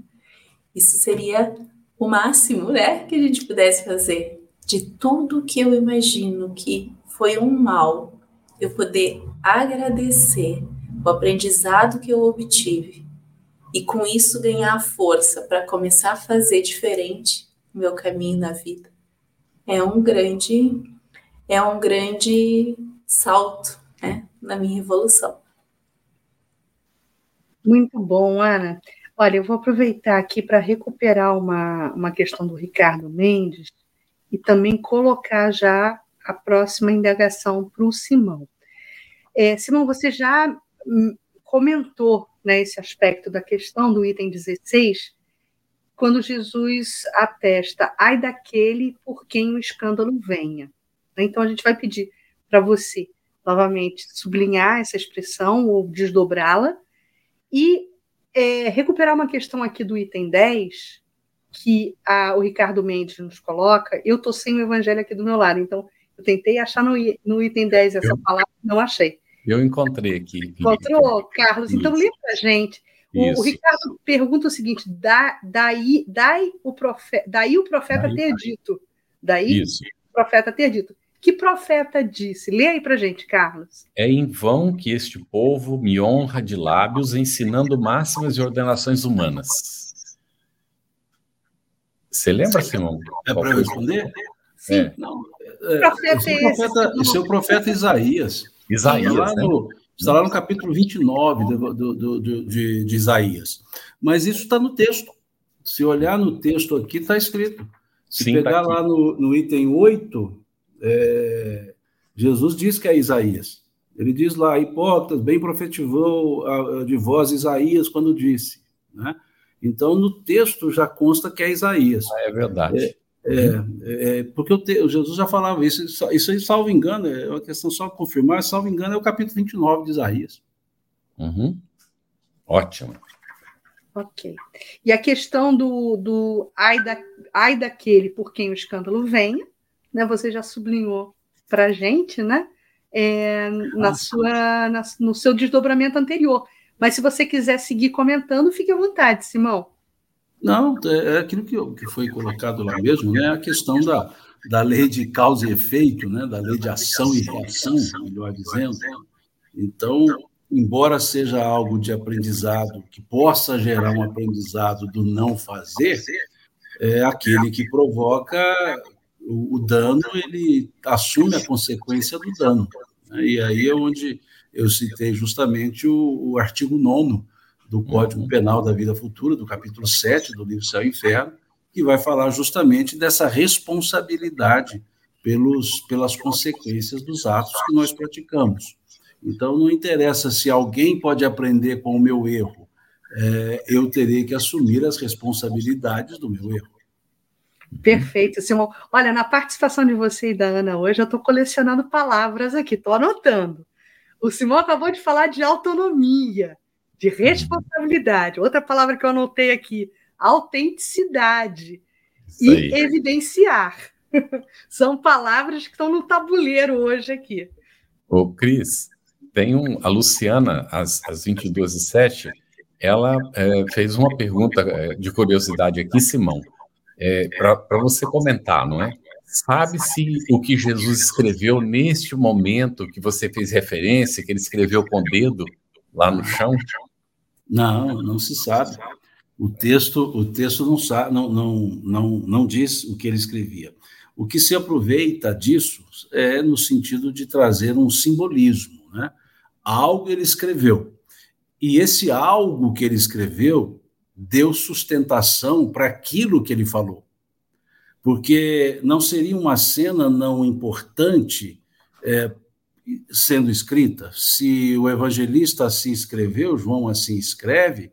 Isso seria o máximo né, que a gente pudesse fazer. De tudo que eu imagino que foi um mal, eu poder agradecer o aprendizado que eu obtive e com isso ganhar força para começar a fazer diferente o meu caminho na vida. É um grande é um grande salto né, na minha evolução. Muito bom, Ana. Olha, eu vou aproveitar aqui para recuperar uma, uma questão do Ricardo Mendes e também colocar já a próxima indagação para o Simão. É, Simão, você já hum, comentou né, esse aspecto da questão do item 16, quando Jesus atesta, ai daquele por quem o escândalo venha. Então, a gente vai pedir para você, novamente, sublinhar essa expressão ou desdobrá-la, e é, recuperar uma questão aqui do item 10, que a, o Ricardo Mendes nos coloca. Eu estou sem o evangelho aqui do meu lado, então eu tentei achar no, no item 10 essa eu, palavra, não achei. Eu encontrei aqui. Encontrou, Carlos? Então lê para a gente. O, o, Ricardo pergunta o seguinte: da, daí, daí, o profeta, daí o profeta daí, ter dito. Daí Isso. o profeta ter dito. Que profeta disse? Lê aí para gente, Carlos. É em vão que este povo me honra de lábios, ensinando máximas e ordenações humanas. Você lembra, Simão? É para eu responder? Sim. É. Não, é, profeta esse, é esse, profeta, esse é o profeta Isaías. Isaías, está lá, né? no, está lá no capítulo 29 do, do, do, de, de Isaías. Mas isso está no texto. Se olhar no texto aqui, está escrito. Se Sim, tá pegar tá lá no, no item 8, é, Jesus diz que é Isaías. Ele diz lá, hipócritas, bem profetizou de vós Isaías quando disse. Né? Então, no texto já consta que é Isaías. Ah, é verdade. É, é, é porque te, Jesus já falava isso, isso aí, salvo engano, é uma questão só confirmar, salvo engano, é o capítulo 29 de Isaías. Uhum. Ótimo. Ok. E a questão do, do ai, da, ai daquele por quem o escândalo venha, né, você já sublinhou para a gente, né, é, na sua, na, no seu desdobramento anterior. Mas se você quiser seguir comentando, fique à vontade, Simão. Não, é, é aquilo que, que foi colocado lá mesmo, né, a questão da, da lei de causa e efeito, né, da lei de ação e reação, melhor dizendo. Então, embora seja algo de aprendizado que possa gerar um aprendizado do não fazer, é aquele que provoca o, o, dano ele assume a consequência do dano. Né? E aí é onde eu citei justamente o, o artigo 9 do Código uhum. Penal da Vida Futura, do capítulo 7 do livro Céu e Inferno, que vai falar justamente dessa responsabilidade pelos, pelas consequências dos atos que nós praticamos. Então, não interessa se alguém pode aprender com o meu erro, é, eu terei que assumir as responsabilidades do meu erro. Perfeito, Simão. Olha, na participação de você e da Ana hoje, eu estou colecionando palavras aqui, estou anotando. O Simão acabou de falar de autonomia, de responsabilidade. Outra palavra que eu anotei aqui, autenticidade e evidenciar. São palavras que estão no tabuleiro hoje aqui. Ô, Cris, tem um, a Luciana, às, às 22h07, ela é, fez uma pergunta é, de curiosidade aqui, Simão, é, para você comentar, não é? Sabe-se o que Jesus escreveu neste momento que você fez referência, que ele escreveu com o dedo lá no chão? Não, não se sabe. O texto, o texto não, sabe, não, não, não, não diz o que ele escrevia. O que se aproveita disso é no sentido de trazer um simbolismo, né? Algo ele escreveu. E esse algo que ele escreveu deu sustentação para aquilo que ele falou. Porque não seria uma cena não importante é, sendo escrita. Se o evangelista assim escreveu, João assim escreve,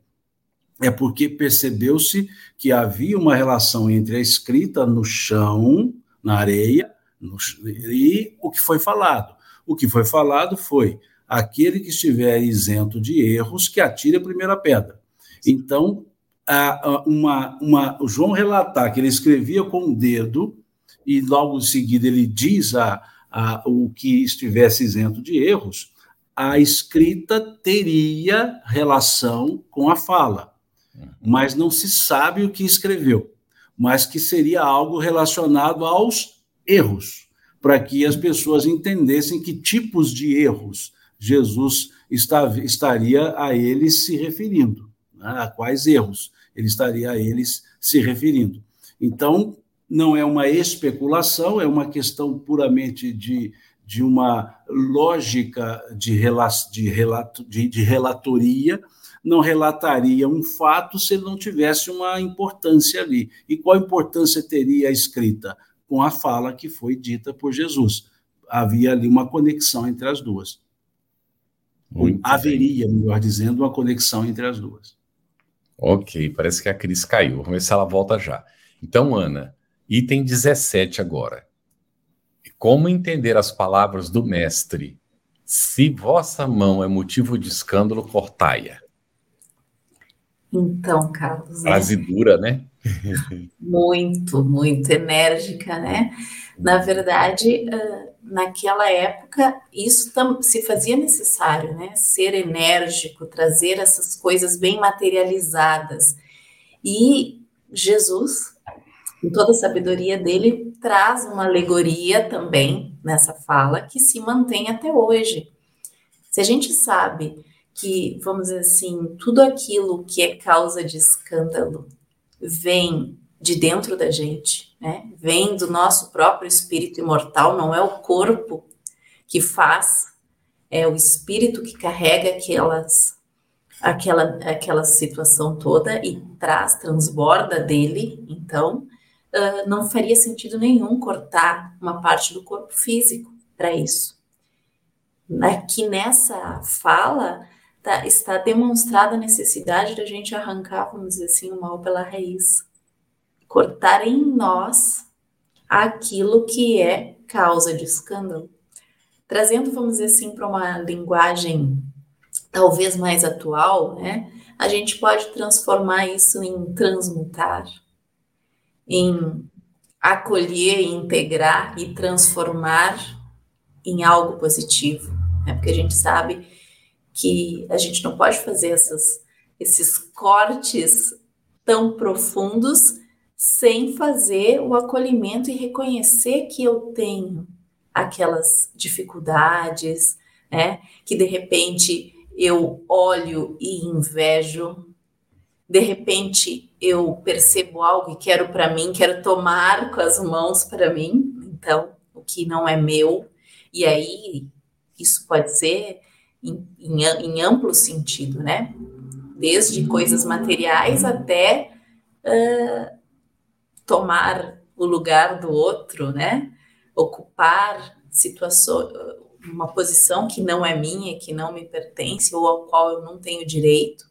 é porque percebeu-se que havia uma relação entre a escrita no chão, na areia, no, e o que foi falado. O que foi falado foi: aquele que estiver isento de erros, que atire a primeira pedra. Então, uma, uma, o João relatar que ele escrevia com o dedo, e logo em seguida ele diz a, a, o que estivesse isento de erros, a escrita teria relação com a fala mas não se sabe o que escreveu, mas que seria algo relacionado aos erros, para que as pessoas entendessem que tipos de erros Jesus está, estaria a eles se referindo, né? a quais erros ele estaria a eles se referindo. Então, não é uma especulação, é uma questão puramente de, de uma lógica de, de, relato, de, de relatoria não relataria um fato se ele não tivesse uma importância ali. E qual importância teria a escrita? Com a fala que foi dita por Jesus. Havia ali uma conexão entre as duas. Muito Haveria, melhor dizendo, uma conexão entre as duas. Ok, parece que a Cris caiu. Vamos ver se ela volta já. Então, Ana, item 17 agora. Como entender as palavras do mestre? Se vossa mão é motivo de escândalo, cortai-a. Então, Carlos. Né? Frase dura, né? Muito, muito enérgica, né? Na verdade, naquela época, isso se fazia necessário, né? Ser enérgico, trazer essas coisas bem materializadas. E Jesus, com toda a sabedoria dele, traz uma alegoria também nessa fala que se mantém até hoje. Se a gente sabe que, vamos dizer assim, tudo aquilo que é causa de escândalo vem de dentro da gente, né? Vem do nosso próprio espírito imortal, não é o corpo que faz, é o espírito que carrega aquelas aquela aquela situação toda e traz, transborda dele. Então, uh, não faria sentido nenhum cortar uma parte do corpo físico para isso. Aqui nessa fala, tá, está demonstrada a necessidade da gente arrancar, vamos dizer assim, o mal pela raiz. Cortar em nós aquilo que é causa de escândalo. Trazendo, vamos dizer assim, para uma linguagem talvez mais atual, né? A gente pode transformar isso em transmutar, em acolher, integrar e transformar em algo positivo, né? Porque a gente sabe que a gente não pode fazer essas, esses cortes tão profundos sem fazer o acolhimento e reconhecer que eu tenho aquelas dificuldades, né? Que de repente eu olho e invejo, de repente eu percebo algo e quero para mim, quero tomar com as mãos para mim, então o que não é meu, e aí isso pode ser em, em, em amplo sentido, né? desde coisas materiais até uh, tomar o lugar do outro, né? Ocupar situação, uma posição que não é minha, que não me pertence ou ao qual eu não tenho direito.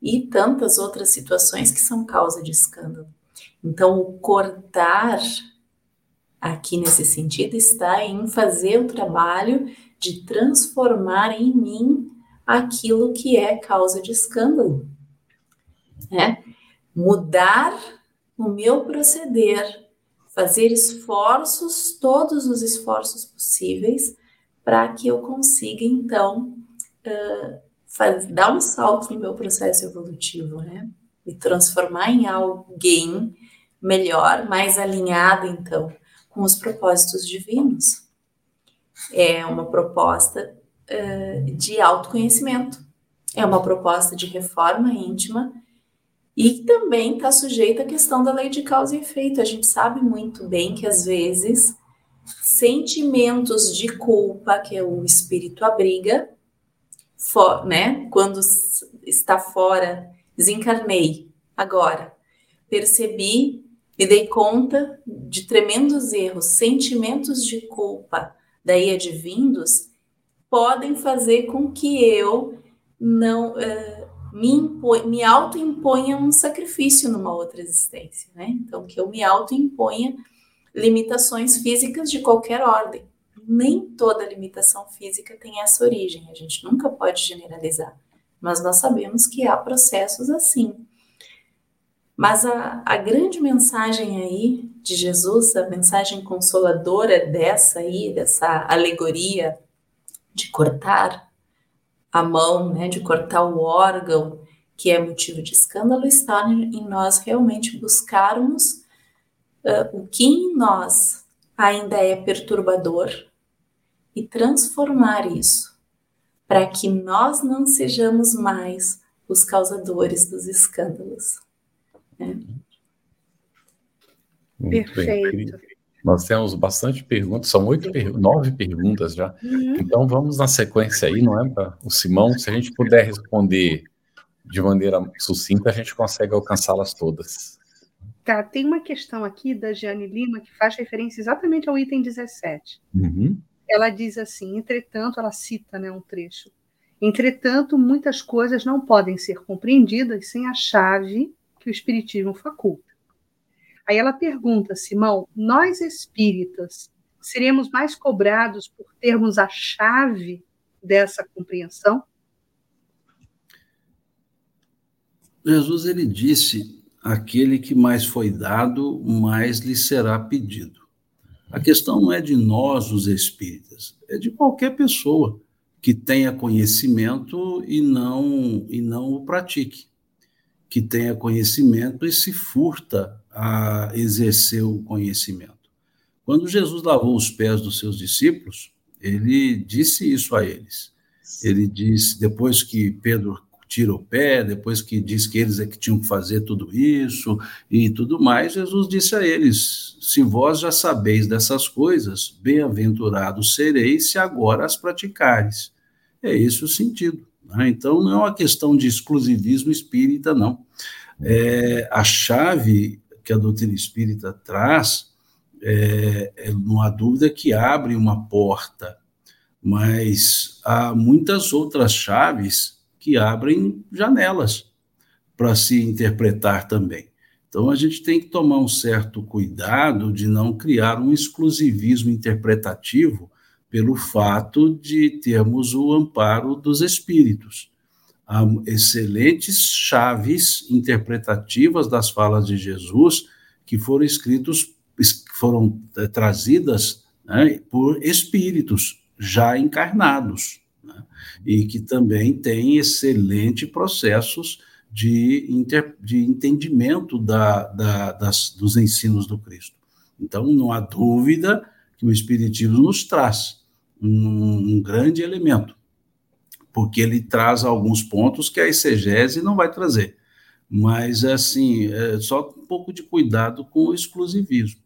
E tantas outras situações que são causa de escândalo. Então, o cortar aqui nesse sentido está em fazer o trabalho de transformar em mim aquilo que é causa de escândalo. Né? Mudar o meu proceder, fazer esforços, todos os esforços possíveis, para que eu consiga, então, uh, dar um salto no meu processo evolutivo, né? Me transformar em alguém melhor, mais alinhado, então, com os propósitos divinos. É uma proposta uh, de autoconhecimento, é uma proposta de reforma íntima e também está sujeita à questão da lei de causa e efeito. A gente sabe muito bem que, às vezes, sentimentos de culpa que o espírito abriga, for, né? Quando está fora, desencarnei agora, percebi me dei conta de tremendos erros, sentimentos de culpa daí advindos podem fazer com que eu não uh, me, me auto-imponha um sacrifício numa outra existência, né? Então, que eu me auto-imponha limitações físicas de qualquer ordem. Nem toda limitação física tem essa origem, a gente nunca pode generalizar, mas nós sabemos que há processos assim. Mas a, a grande mensagem aí de Jesus, a mensagem consoladora dessa aí, dessa alegoria de cortar a mão, né, de cortar o órgão que é motivo de escândalo, está em nós realmente buscarmos uh, o que em nós ainda é perturbador e transformar isso para que nós não sejamos mais os causadores dos escândalos. É. Perfeito. Bem. Nós temos bastante perguntas, são oito, per nove perguntas já. Uhum. Então vamos na sequência aí, não é? Para o Simão, se a gente puder responder de maneira sucinta, a gente consegue alcançá-las todas. Tá, tem uma questão aqui da Jane Lima que faz referência exatamente ao item 17. Uhum. Ela diz assim: entretanto, ela cita né, um trecho. Entretanto, muitas coisas não podem ser compreendidas sem a chave que o Espiritismo faculta. Aí ela pergunta, Simão, nós espíritas seremos mais cobrados por termos a chave dessa compreensão? Jesus ele disse: aquele que mais foi dado, mais lhe será pedido. A questão não é de nós, os espíritas, é de qualquer pessoa que tenha conhecimento e não e não o pratique que tenha conhecimento e se furta a exercer o conhecimento. Quando Jesus lavou os pés dos seus discípulos, ele disse isso a eles. Ele disse, depois que Pedro tira o pé, depois que diz que eles é que tinham que fazer tudo isso e tudo mais, Jesus disse a eles: Se vós já sabeis dessas coisas, bem-aventurados sereis se agora as praticares. É esse o sentido. Né? Então, não é uma questão de exclusivismo espírita, não. É, a chave que a doutrina espírita traz, é, é, não há dúvida que abre uma porta, mas há muitas outras chaves que abrem janelas para se interpretar também. Então, a gente tem que tomar um certo cuidado de não criar um exclusivismo interpretativo pelo fato de termos o amparo dos espíritos. Há excelentes chaves interpretativas das falas de Jesus que foram escritos, foram eh, trazidas né, por espíritos já encarnados, né, e que também têm excelentes processos de, inter, de entendimento da, da, das, dos ensinos do Cristo. Então, não há dúvida que o Espiritismo nos traz um, um grande elemento, porque ele traz alguns pontos que a exegese não vai trazer. Mas, assim, é só um pouco de cuidado com o exclusivismo.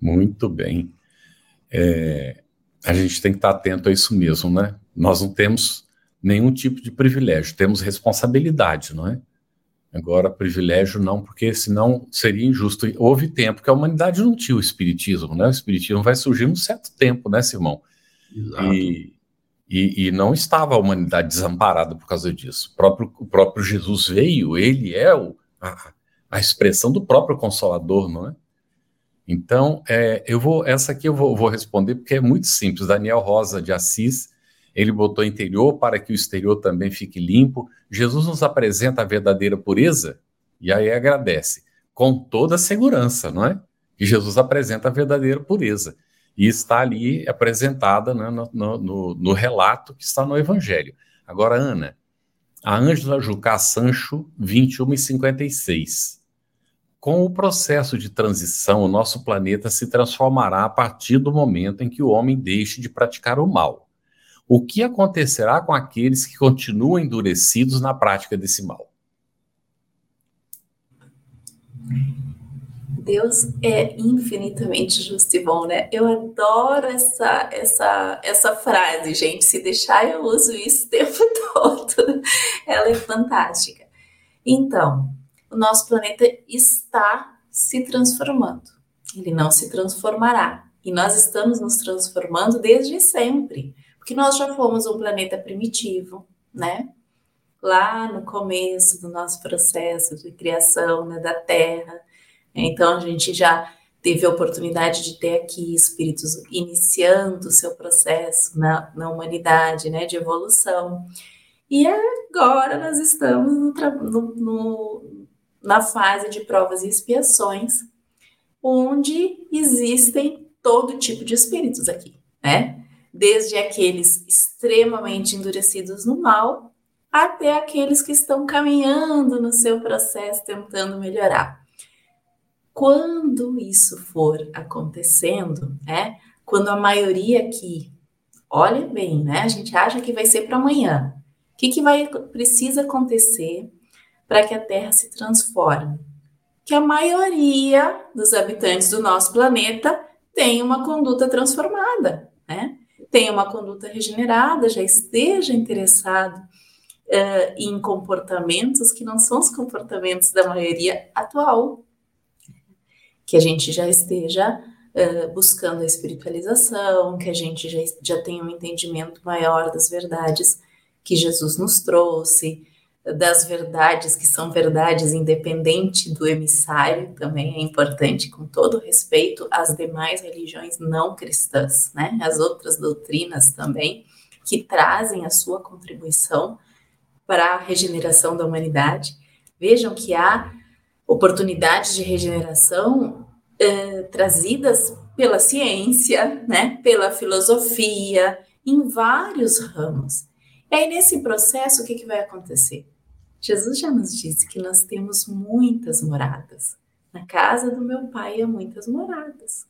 Muito bem. É, a gente tem que estar atento a isso mesmo, né? Nós não temos nenhum tipo de privilégio. Temos responsabilidade, não é? Agora, privilégio não, porque senão seria injusto. Houve tempo que a humanidade não tinha o espiritismo, né? O espiritismo vai surgir num certo tempo, né, Simão? Exato. E, e, e, não estava a humanidade desamparada por causa disso. O próprio, o próprio Jesus veio, ele é o, a, a expressão do próprio Consolador, não é? Então, é, eu vou, essa aqui eu vou, vou, responder porque é muito simples. Daniel Rosa de Assis, ele botou interior para que o exterior também fique limpo. Jesus nos apresenta a verdadeira pureza e aí agradece, com toda a segurança, não é? Que Jesus apresenta a verdadeira pureza. E está ali apresentada né, no, no, no, relato que está no Evangelho. Agora, Ana, a Ângela Jucá Sancho, 21 e 56. Com o processo de transição, o nosso planeta se transformará a partir do momento em que o homem deixe de praticar o mal. O que acontecerá com aqueles que continuam endurecidos na prática desse mal? Deus é infinitamente justo e bom, né? Eu adoro essa, essa, essa frase, gente. Se deixar, eu uso isso o tempo todo. Ela é fantástica. Então, o nosso planeta está se transformando. Ele não se transformará. E nós estamos nos transformando desde sempre. Porque nós já fomos um planeta primitivo, né? Lá no começo do nosso processo de criação né, da Terra. Então, a gente já teve a oportunidade de ter aqui espíritos iniciando o seu processo na, na humanidade, né, de evolução. E agora nós estamos no, no, no, na fase de provas e expiações, onde existem todo tipo de espíritos aqui, né? Desde aqueles extremamente endurecidos no mal, até aqueles que estão caminhando no seu processo, tentando melhorar. Quando isso for acontecendo, né? Quando a maioria aqui, olha bem, né? A gente acha que vai ser para amanhã. O que, que vai precisa acontecer para que a Terra se transforme. Que a maioria dos habitantes do nosso planeta tenha uma conduta transformada, né? Tenha uma conduta regenerada, já esteja interessado uh, em comportamentos que não são os comportamentos da maioria atual. Que a gente já esteja uh, buscando a espiritualização, que a gente já, já tenha um entendimento maior das verdades que Jesus nos trouxe, das verdades que são verdades independente do emissário também é importante, com todo respeito às demais religiões não cristãs, né? As outras doutrinas também que trazem a sua contribuição para a regeneração da humanidade. Vejam que há oportunidades de regeneração eh, trazidas pela ciência, né? Pela filosofia, em vários ramos. E aí, nesse processo, o que, que vai acontecer? Jesus já nos disse que nós temos muitas moradas. Na casa do meu pai há muitas moradas.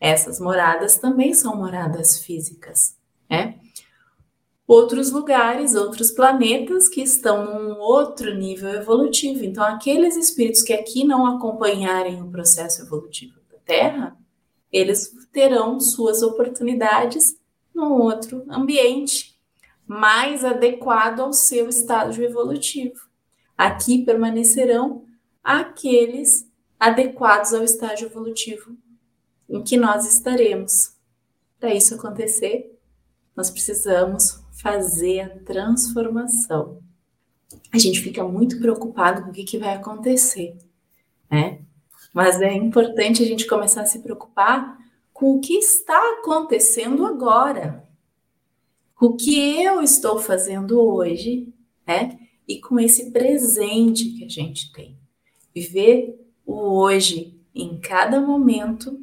Essas moradas também são moradas físicas, né? Outros lugares, outros planetas que estão num outro nível evolutivo. Então, aqueles espíritos que aqui não acompanharem o processo evolutivo da Terra, eles terão suas oportunidades num outro ambiente, mais adequado ao seu estágio evolutivo. Aqui permanecerão aqueles adequados ao estágio evolutivo em que nós estaremos. Para isso acontecer, nós precisamos fazer a transformação. A gente fica muito preocupado com o que, que vai acontecer, né? Mas é importante a gente começar a se preocupar com o que está acontecendo agora com o que eu estou fazendo hoje, né? E com esse presente que a gente tem. Viver o hoje em cada momento,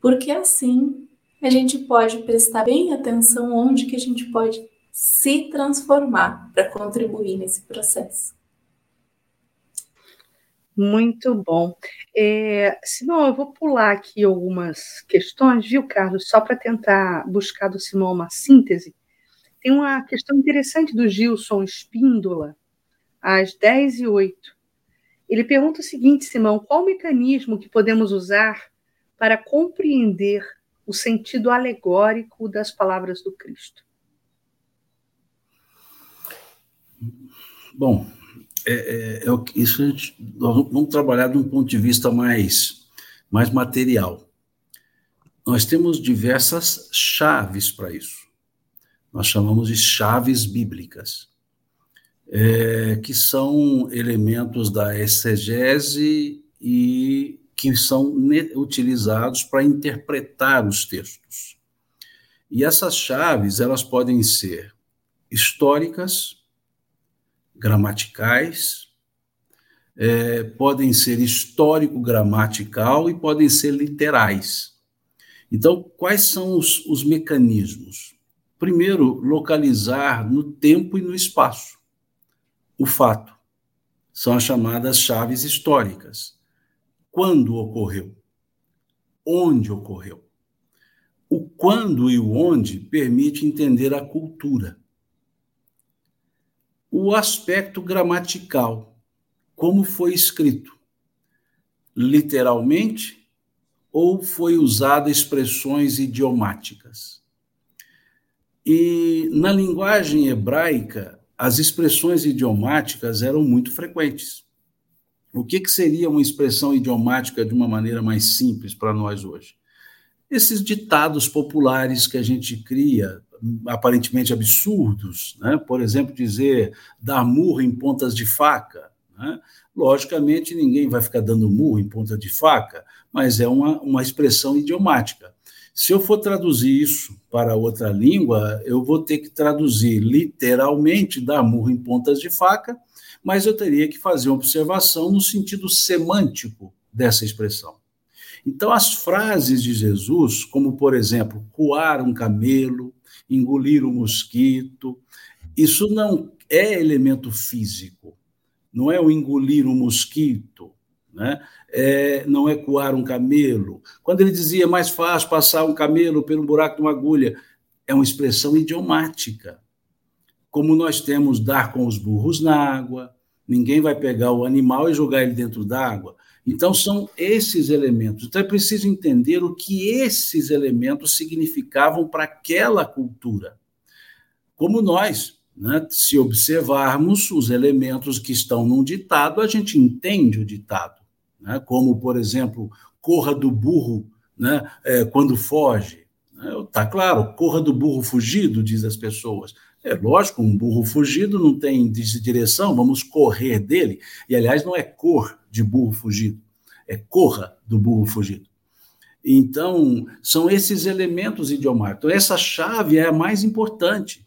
porque assim a gente pode prestar bem atenção onde que a gente pode se transformar para contribuir nesse processo. Muito bom. É, Simão, eu vou pular aqui algumas questões, viu, Carlos, só para tentar buscar do Simão uma síntese tem uma questão interessante do Gilson Espíndola, às 10 e 8. Ele pergunta o seguinte, Simão: qual o mecanismo que podemos usar para compreender o sentido alegórico das palavras do Cristo? Bom, é, é, é isso nós vamos trabalhar de um ponto de vista mais, mais material. Nós temos diversas chaves para isso. Nós chamamos de chaves bíblicas, é, que são elementos da exegese e que são utilizados para interpretar os textos. E essas chaves, elas podem ser históricas, gramaticais, é, podem ser histórico-gramatical e podem ser literais. Então, quais são os, os mecanismos? Primeiro, localizar no tempo e no espaço o fato. São as chamadas chaves históricas. Quando ocorreu? Onde ocorreu? O quando e o onde permite entender a cultura o aspecto gramatical, como foi escrito, literalmente ou foi usada expressões idiomáticas. E na linguagem hebraica, as expressões idiomáticas eram muito frequentes. O que, que seria uma expressão idiomática de uma maneira mais simples para nós hoje? Esses ditados populares que a gente cria aparentemente absurdos, né? por exemplo, dizer dar murro em pontas de faca. Né? Logicamente, ninguém vai ficar dando murro em ponta de faca, mas é uma, uma expressão idiomática. Se eu for traduzir isso para outra língua, eu vou ter que traduzir literalmente dar murro em pontas de faca, mas eu teria que fazer uma observação no sentido semântico dessa expressão. Então, as frases de Jesus, como por exemplo, coar um camelo, engolir um mosquito. Isso não é elemento físico, não é o engolir um mosquito, né? É, não é coar um camelo. Quando ele dizia mais fácil passar um camelo pelo buraco de uma agulha, é uma expressão idiomática. Como nós temos dar com os burros na água, ninguém vai pegar o animal e jogar ele dentro d'água. Então, são esses elementos. Então, é preciso entender o que esses elementos significavam para aquela cultura. Como nós, né, se observarmos os elementos que estão num ditado, a gente entende o ditado. Né, como, por exemplo, corra do burro né, é, quando foge. Está né, claro, corra do burro fugido, diz as pessoas. É lógico, um burro fugido não tem direção, vamos correr dele. E, aliás, não é cor de burro fugido, é corra do burro fugido. Então, são esses elementos idiomáticos. Então, essa chave é a mais importante,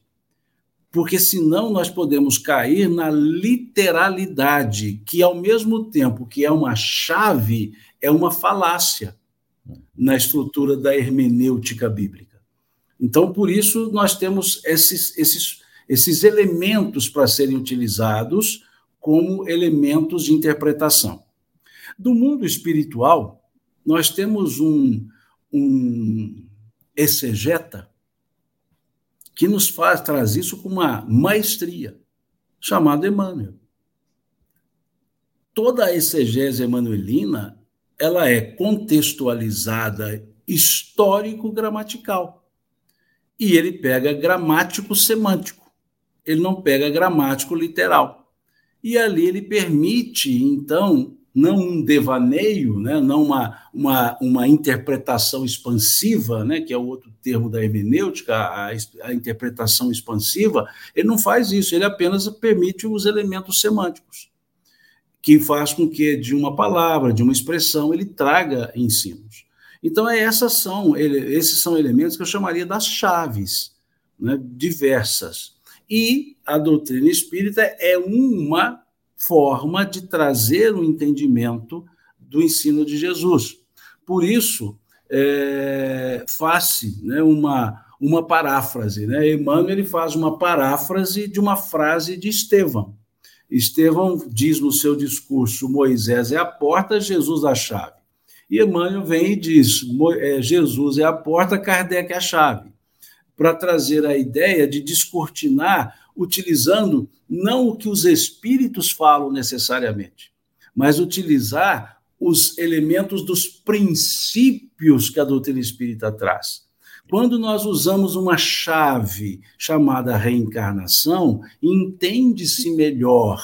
porque senão nós podemos cair na literalidade, que ao mesmo tempo que é uma chave, é uma falácia na estrutura da hermenêutica bíblica. Então, por isso, nós temos esses, esses, esses elementos para serem utilizados como elementos de interpretação. Do mundo espiritual, nós temos um, um exegeta que nos faz traz isso com uma maestria, chamado Emmanuel. Toda a exegese emanuelina ela é contextualizada histórico-gramatical. E ele pega gramático semântico, ele não pega gramático literal. E ali ele permite, então, não um devaneio, né, não uma, uma, uma interpretação expansiva, né, que é o outro termo da hermenêutica, a, a interpretação expansiva, ele não faz isso, ele apenas permite os elementos semânticos, que faz com que de uma palavra, de uma expressão, ele traga ensinos. Então, é, essas são, esses são elementos que eu chamaria das chaves né, diversas. E a doutrina espírita é uma forma de trazer o um entendimento do ensino de Jesus. Por isso, é, faz né, uma, uma paráfrase. Né? Emmanuel faz uma paráfrase de uma frase de Estevão. Estevão diz no seu discurso: Moisés é a porta, Jesus a chave. E Emmanuel vem e diz: é, Jesus é a porta, Kardec é a chave, para trazer a ideia de descortinar, utilizando não o que os espíritos falam necessariamente, mas utilizar os elementos dos princípios que a doutrina espírita traz. Quando nós usamos uma chave chamada reencarnação, entende-se melhor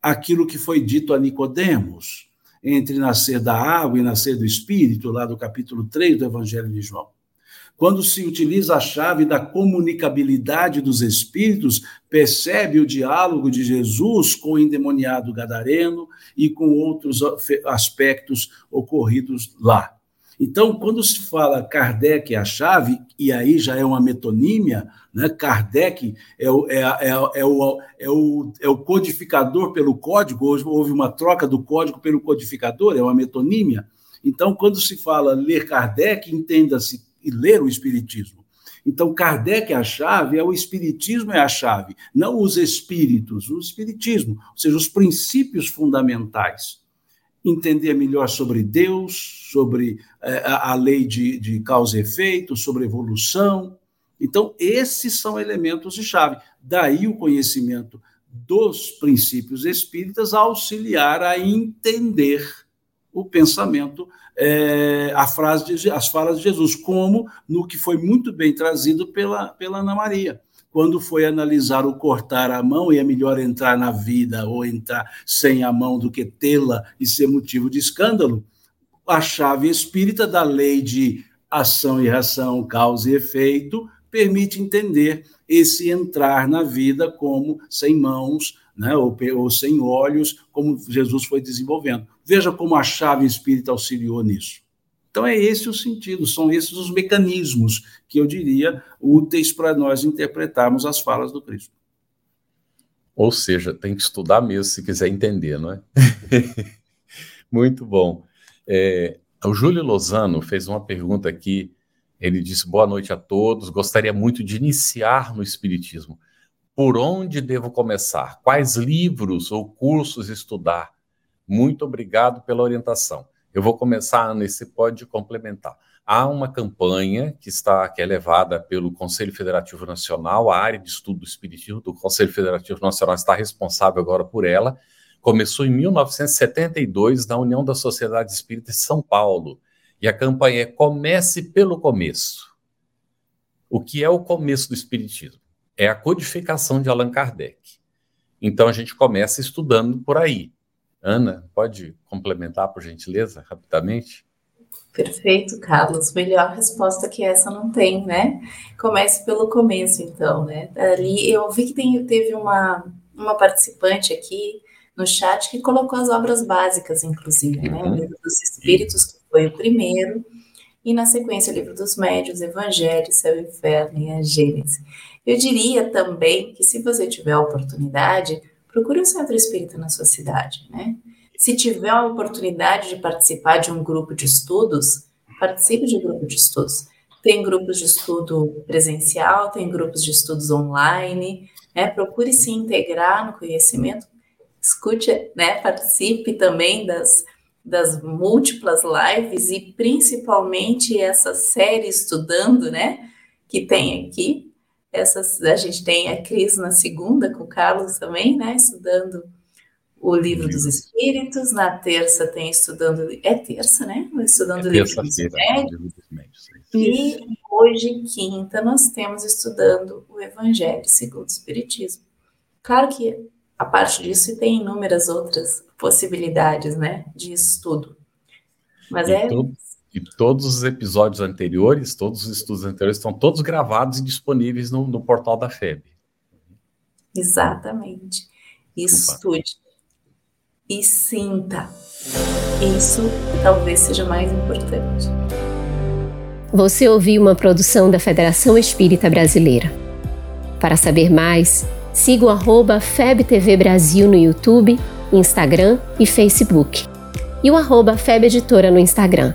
aquilo que foi dito a Nicodemos, entre nascer da água e nascer do espírito, lá do capítulo 3 do Evangelho de João. Quando se utiliza a chave da comunicabilidade dos espíritos, percebe o diálogo de Jesus com o endemoniado gadareno e com outros aspectos ocorridos lá. Então, quando se fala Kardec é a chave, e aí já é uma metonímia, né? Kardec é o, é, é, é, o, é, o, é o codificador pelo código, houve uma troca do código pelo codificador, é uma metonímia. Então, quando se fala ler Kardec, entenda-se e ler o Espiritismo. Então, Kardec é a chave, é o Espiritismo é a chave, não os espíritos, o Espiritismo, ou seja, os princípios fundamentais. Entender melhor sobre Deus, sobre é, a, a, lei de, de causa e efeito, sobre evolução. Então, esses são elementos de chave. Daí o conhecimento dos princípios espíritas auxiliar a entender o pensamento é, a frase de, as falas de Jesus, como no que foi muito bem trazido pela, pela Ana Maria. Quando foi analisar o cortar a mão, e é melhor entrar na vida ou entrar sem a mão do que tê-la e ser motivo de escândalo, a chave espírita da lei de ação e reação, causa e efeito, permite entender esse entrar na vida como sem mãos, né, ou, ou sem olhos, como Jesus foi desenvolvendo. Veja como a chave espírita auxiliou nisso. Então, é esse o sentido, são esses os mecanismos que eu diria úteis para nós interpretarmos as falas do Cristo. Ou seja, tem que estudar mesmo se quiser entender, não é? Muito bom. É, o Júlio Lozano fez uma pergunta aqui. Ele disse: Boa noite a todos. Gostaria muito de iniciar no Espiritismo. Por onde devo começar? Quais livros ou cursos estudar? Muito obrigado pela orientação. Eu vou começar, Ana, e você pode complementar. Há uma campanha que está que é levada pelo Conselho Federativo Nacional, a área de estudo do Espiritismo do Conselho Federativo Nacional está responsável agora por ela. Começou em 1972 na União da Sociedade Espírita de São Paulo. E a campanha é Comece pelo Começo. O que é o começo do Espiritismo? é a codificação de Allan Kardec. Então a gente começa estudando por aí. Ana, pode complementar, por gentileza, rapidamente? Perfeito, Carlos. Melhor resposta que essa não tem, né? Comece pelo começo, então, né? Ali eu vi que tem, teve uma, uma participante aqui no chat que colocou as obras básicas, inclusive, né? uhum. né? O livro dos Espíritos, que foi o primeiro, e na sequência o livro dos Médios, Evangelho, Céu e Inferno e a Gênesis. Eu diria também que se você tiver a oportunidade, procure um centro espírita na sua cidade, né? Se tiver a oportunidade de participar de um grupo de estudos, participe de um grupo de estudos. Tem grupos de estudo presencial, tem grupos de estudos online, né? Procure se integrar no conhecimento, escute, né? Participe também das, das múltiplas lives e principalmente essa série estudando, né? Que tem aqui, essas, a gente tem a Cris na segunda, com o Carlos também, né? Estudando o livro dos espíritos. Na terça tem estudando. É terça, né? Estudando é o livro dos médios. E hoje, quinta, nós temos estudando o Evangelho segundo o Espiritismo. Claro que a parte disso tem inúmeras outras possibilidades, né? De estudo. Mas e é. Todo e todos os episódios anteriores, todos os estudos anteriores estão todos gravados e disponíveis no, no portal da FEB. Exatamente. Estude e sinta. Isso talvez seja mais importante. Você ouviu uma produção da Federação Espírita Brasileira. Para saber mais, siga o arroba FebTV Brasil no YouTube, Instagram e Facebook. E o arroba Feb Editora no Instagram.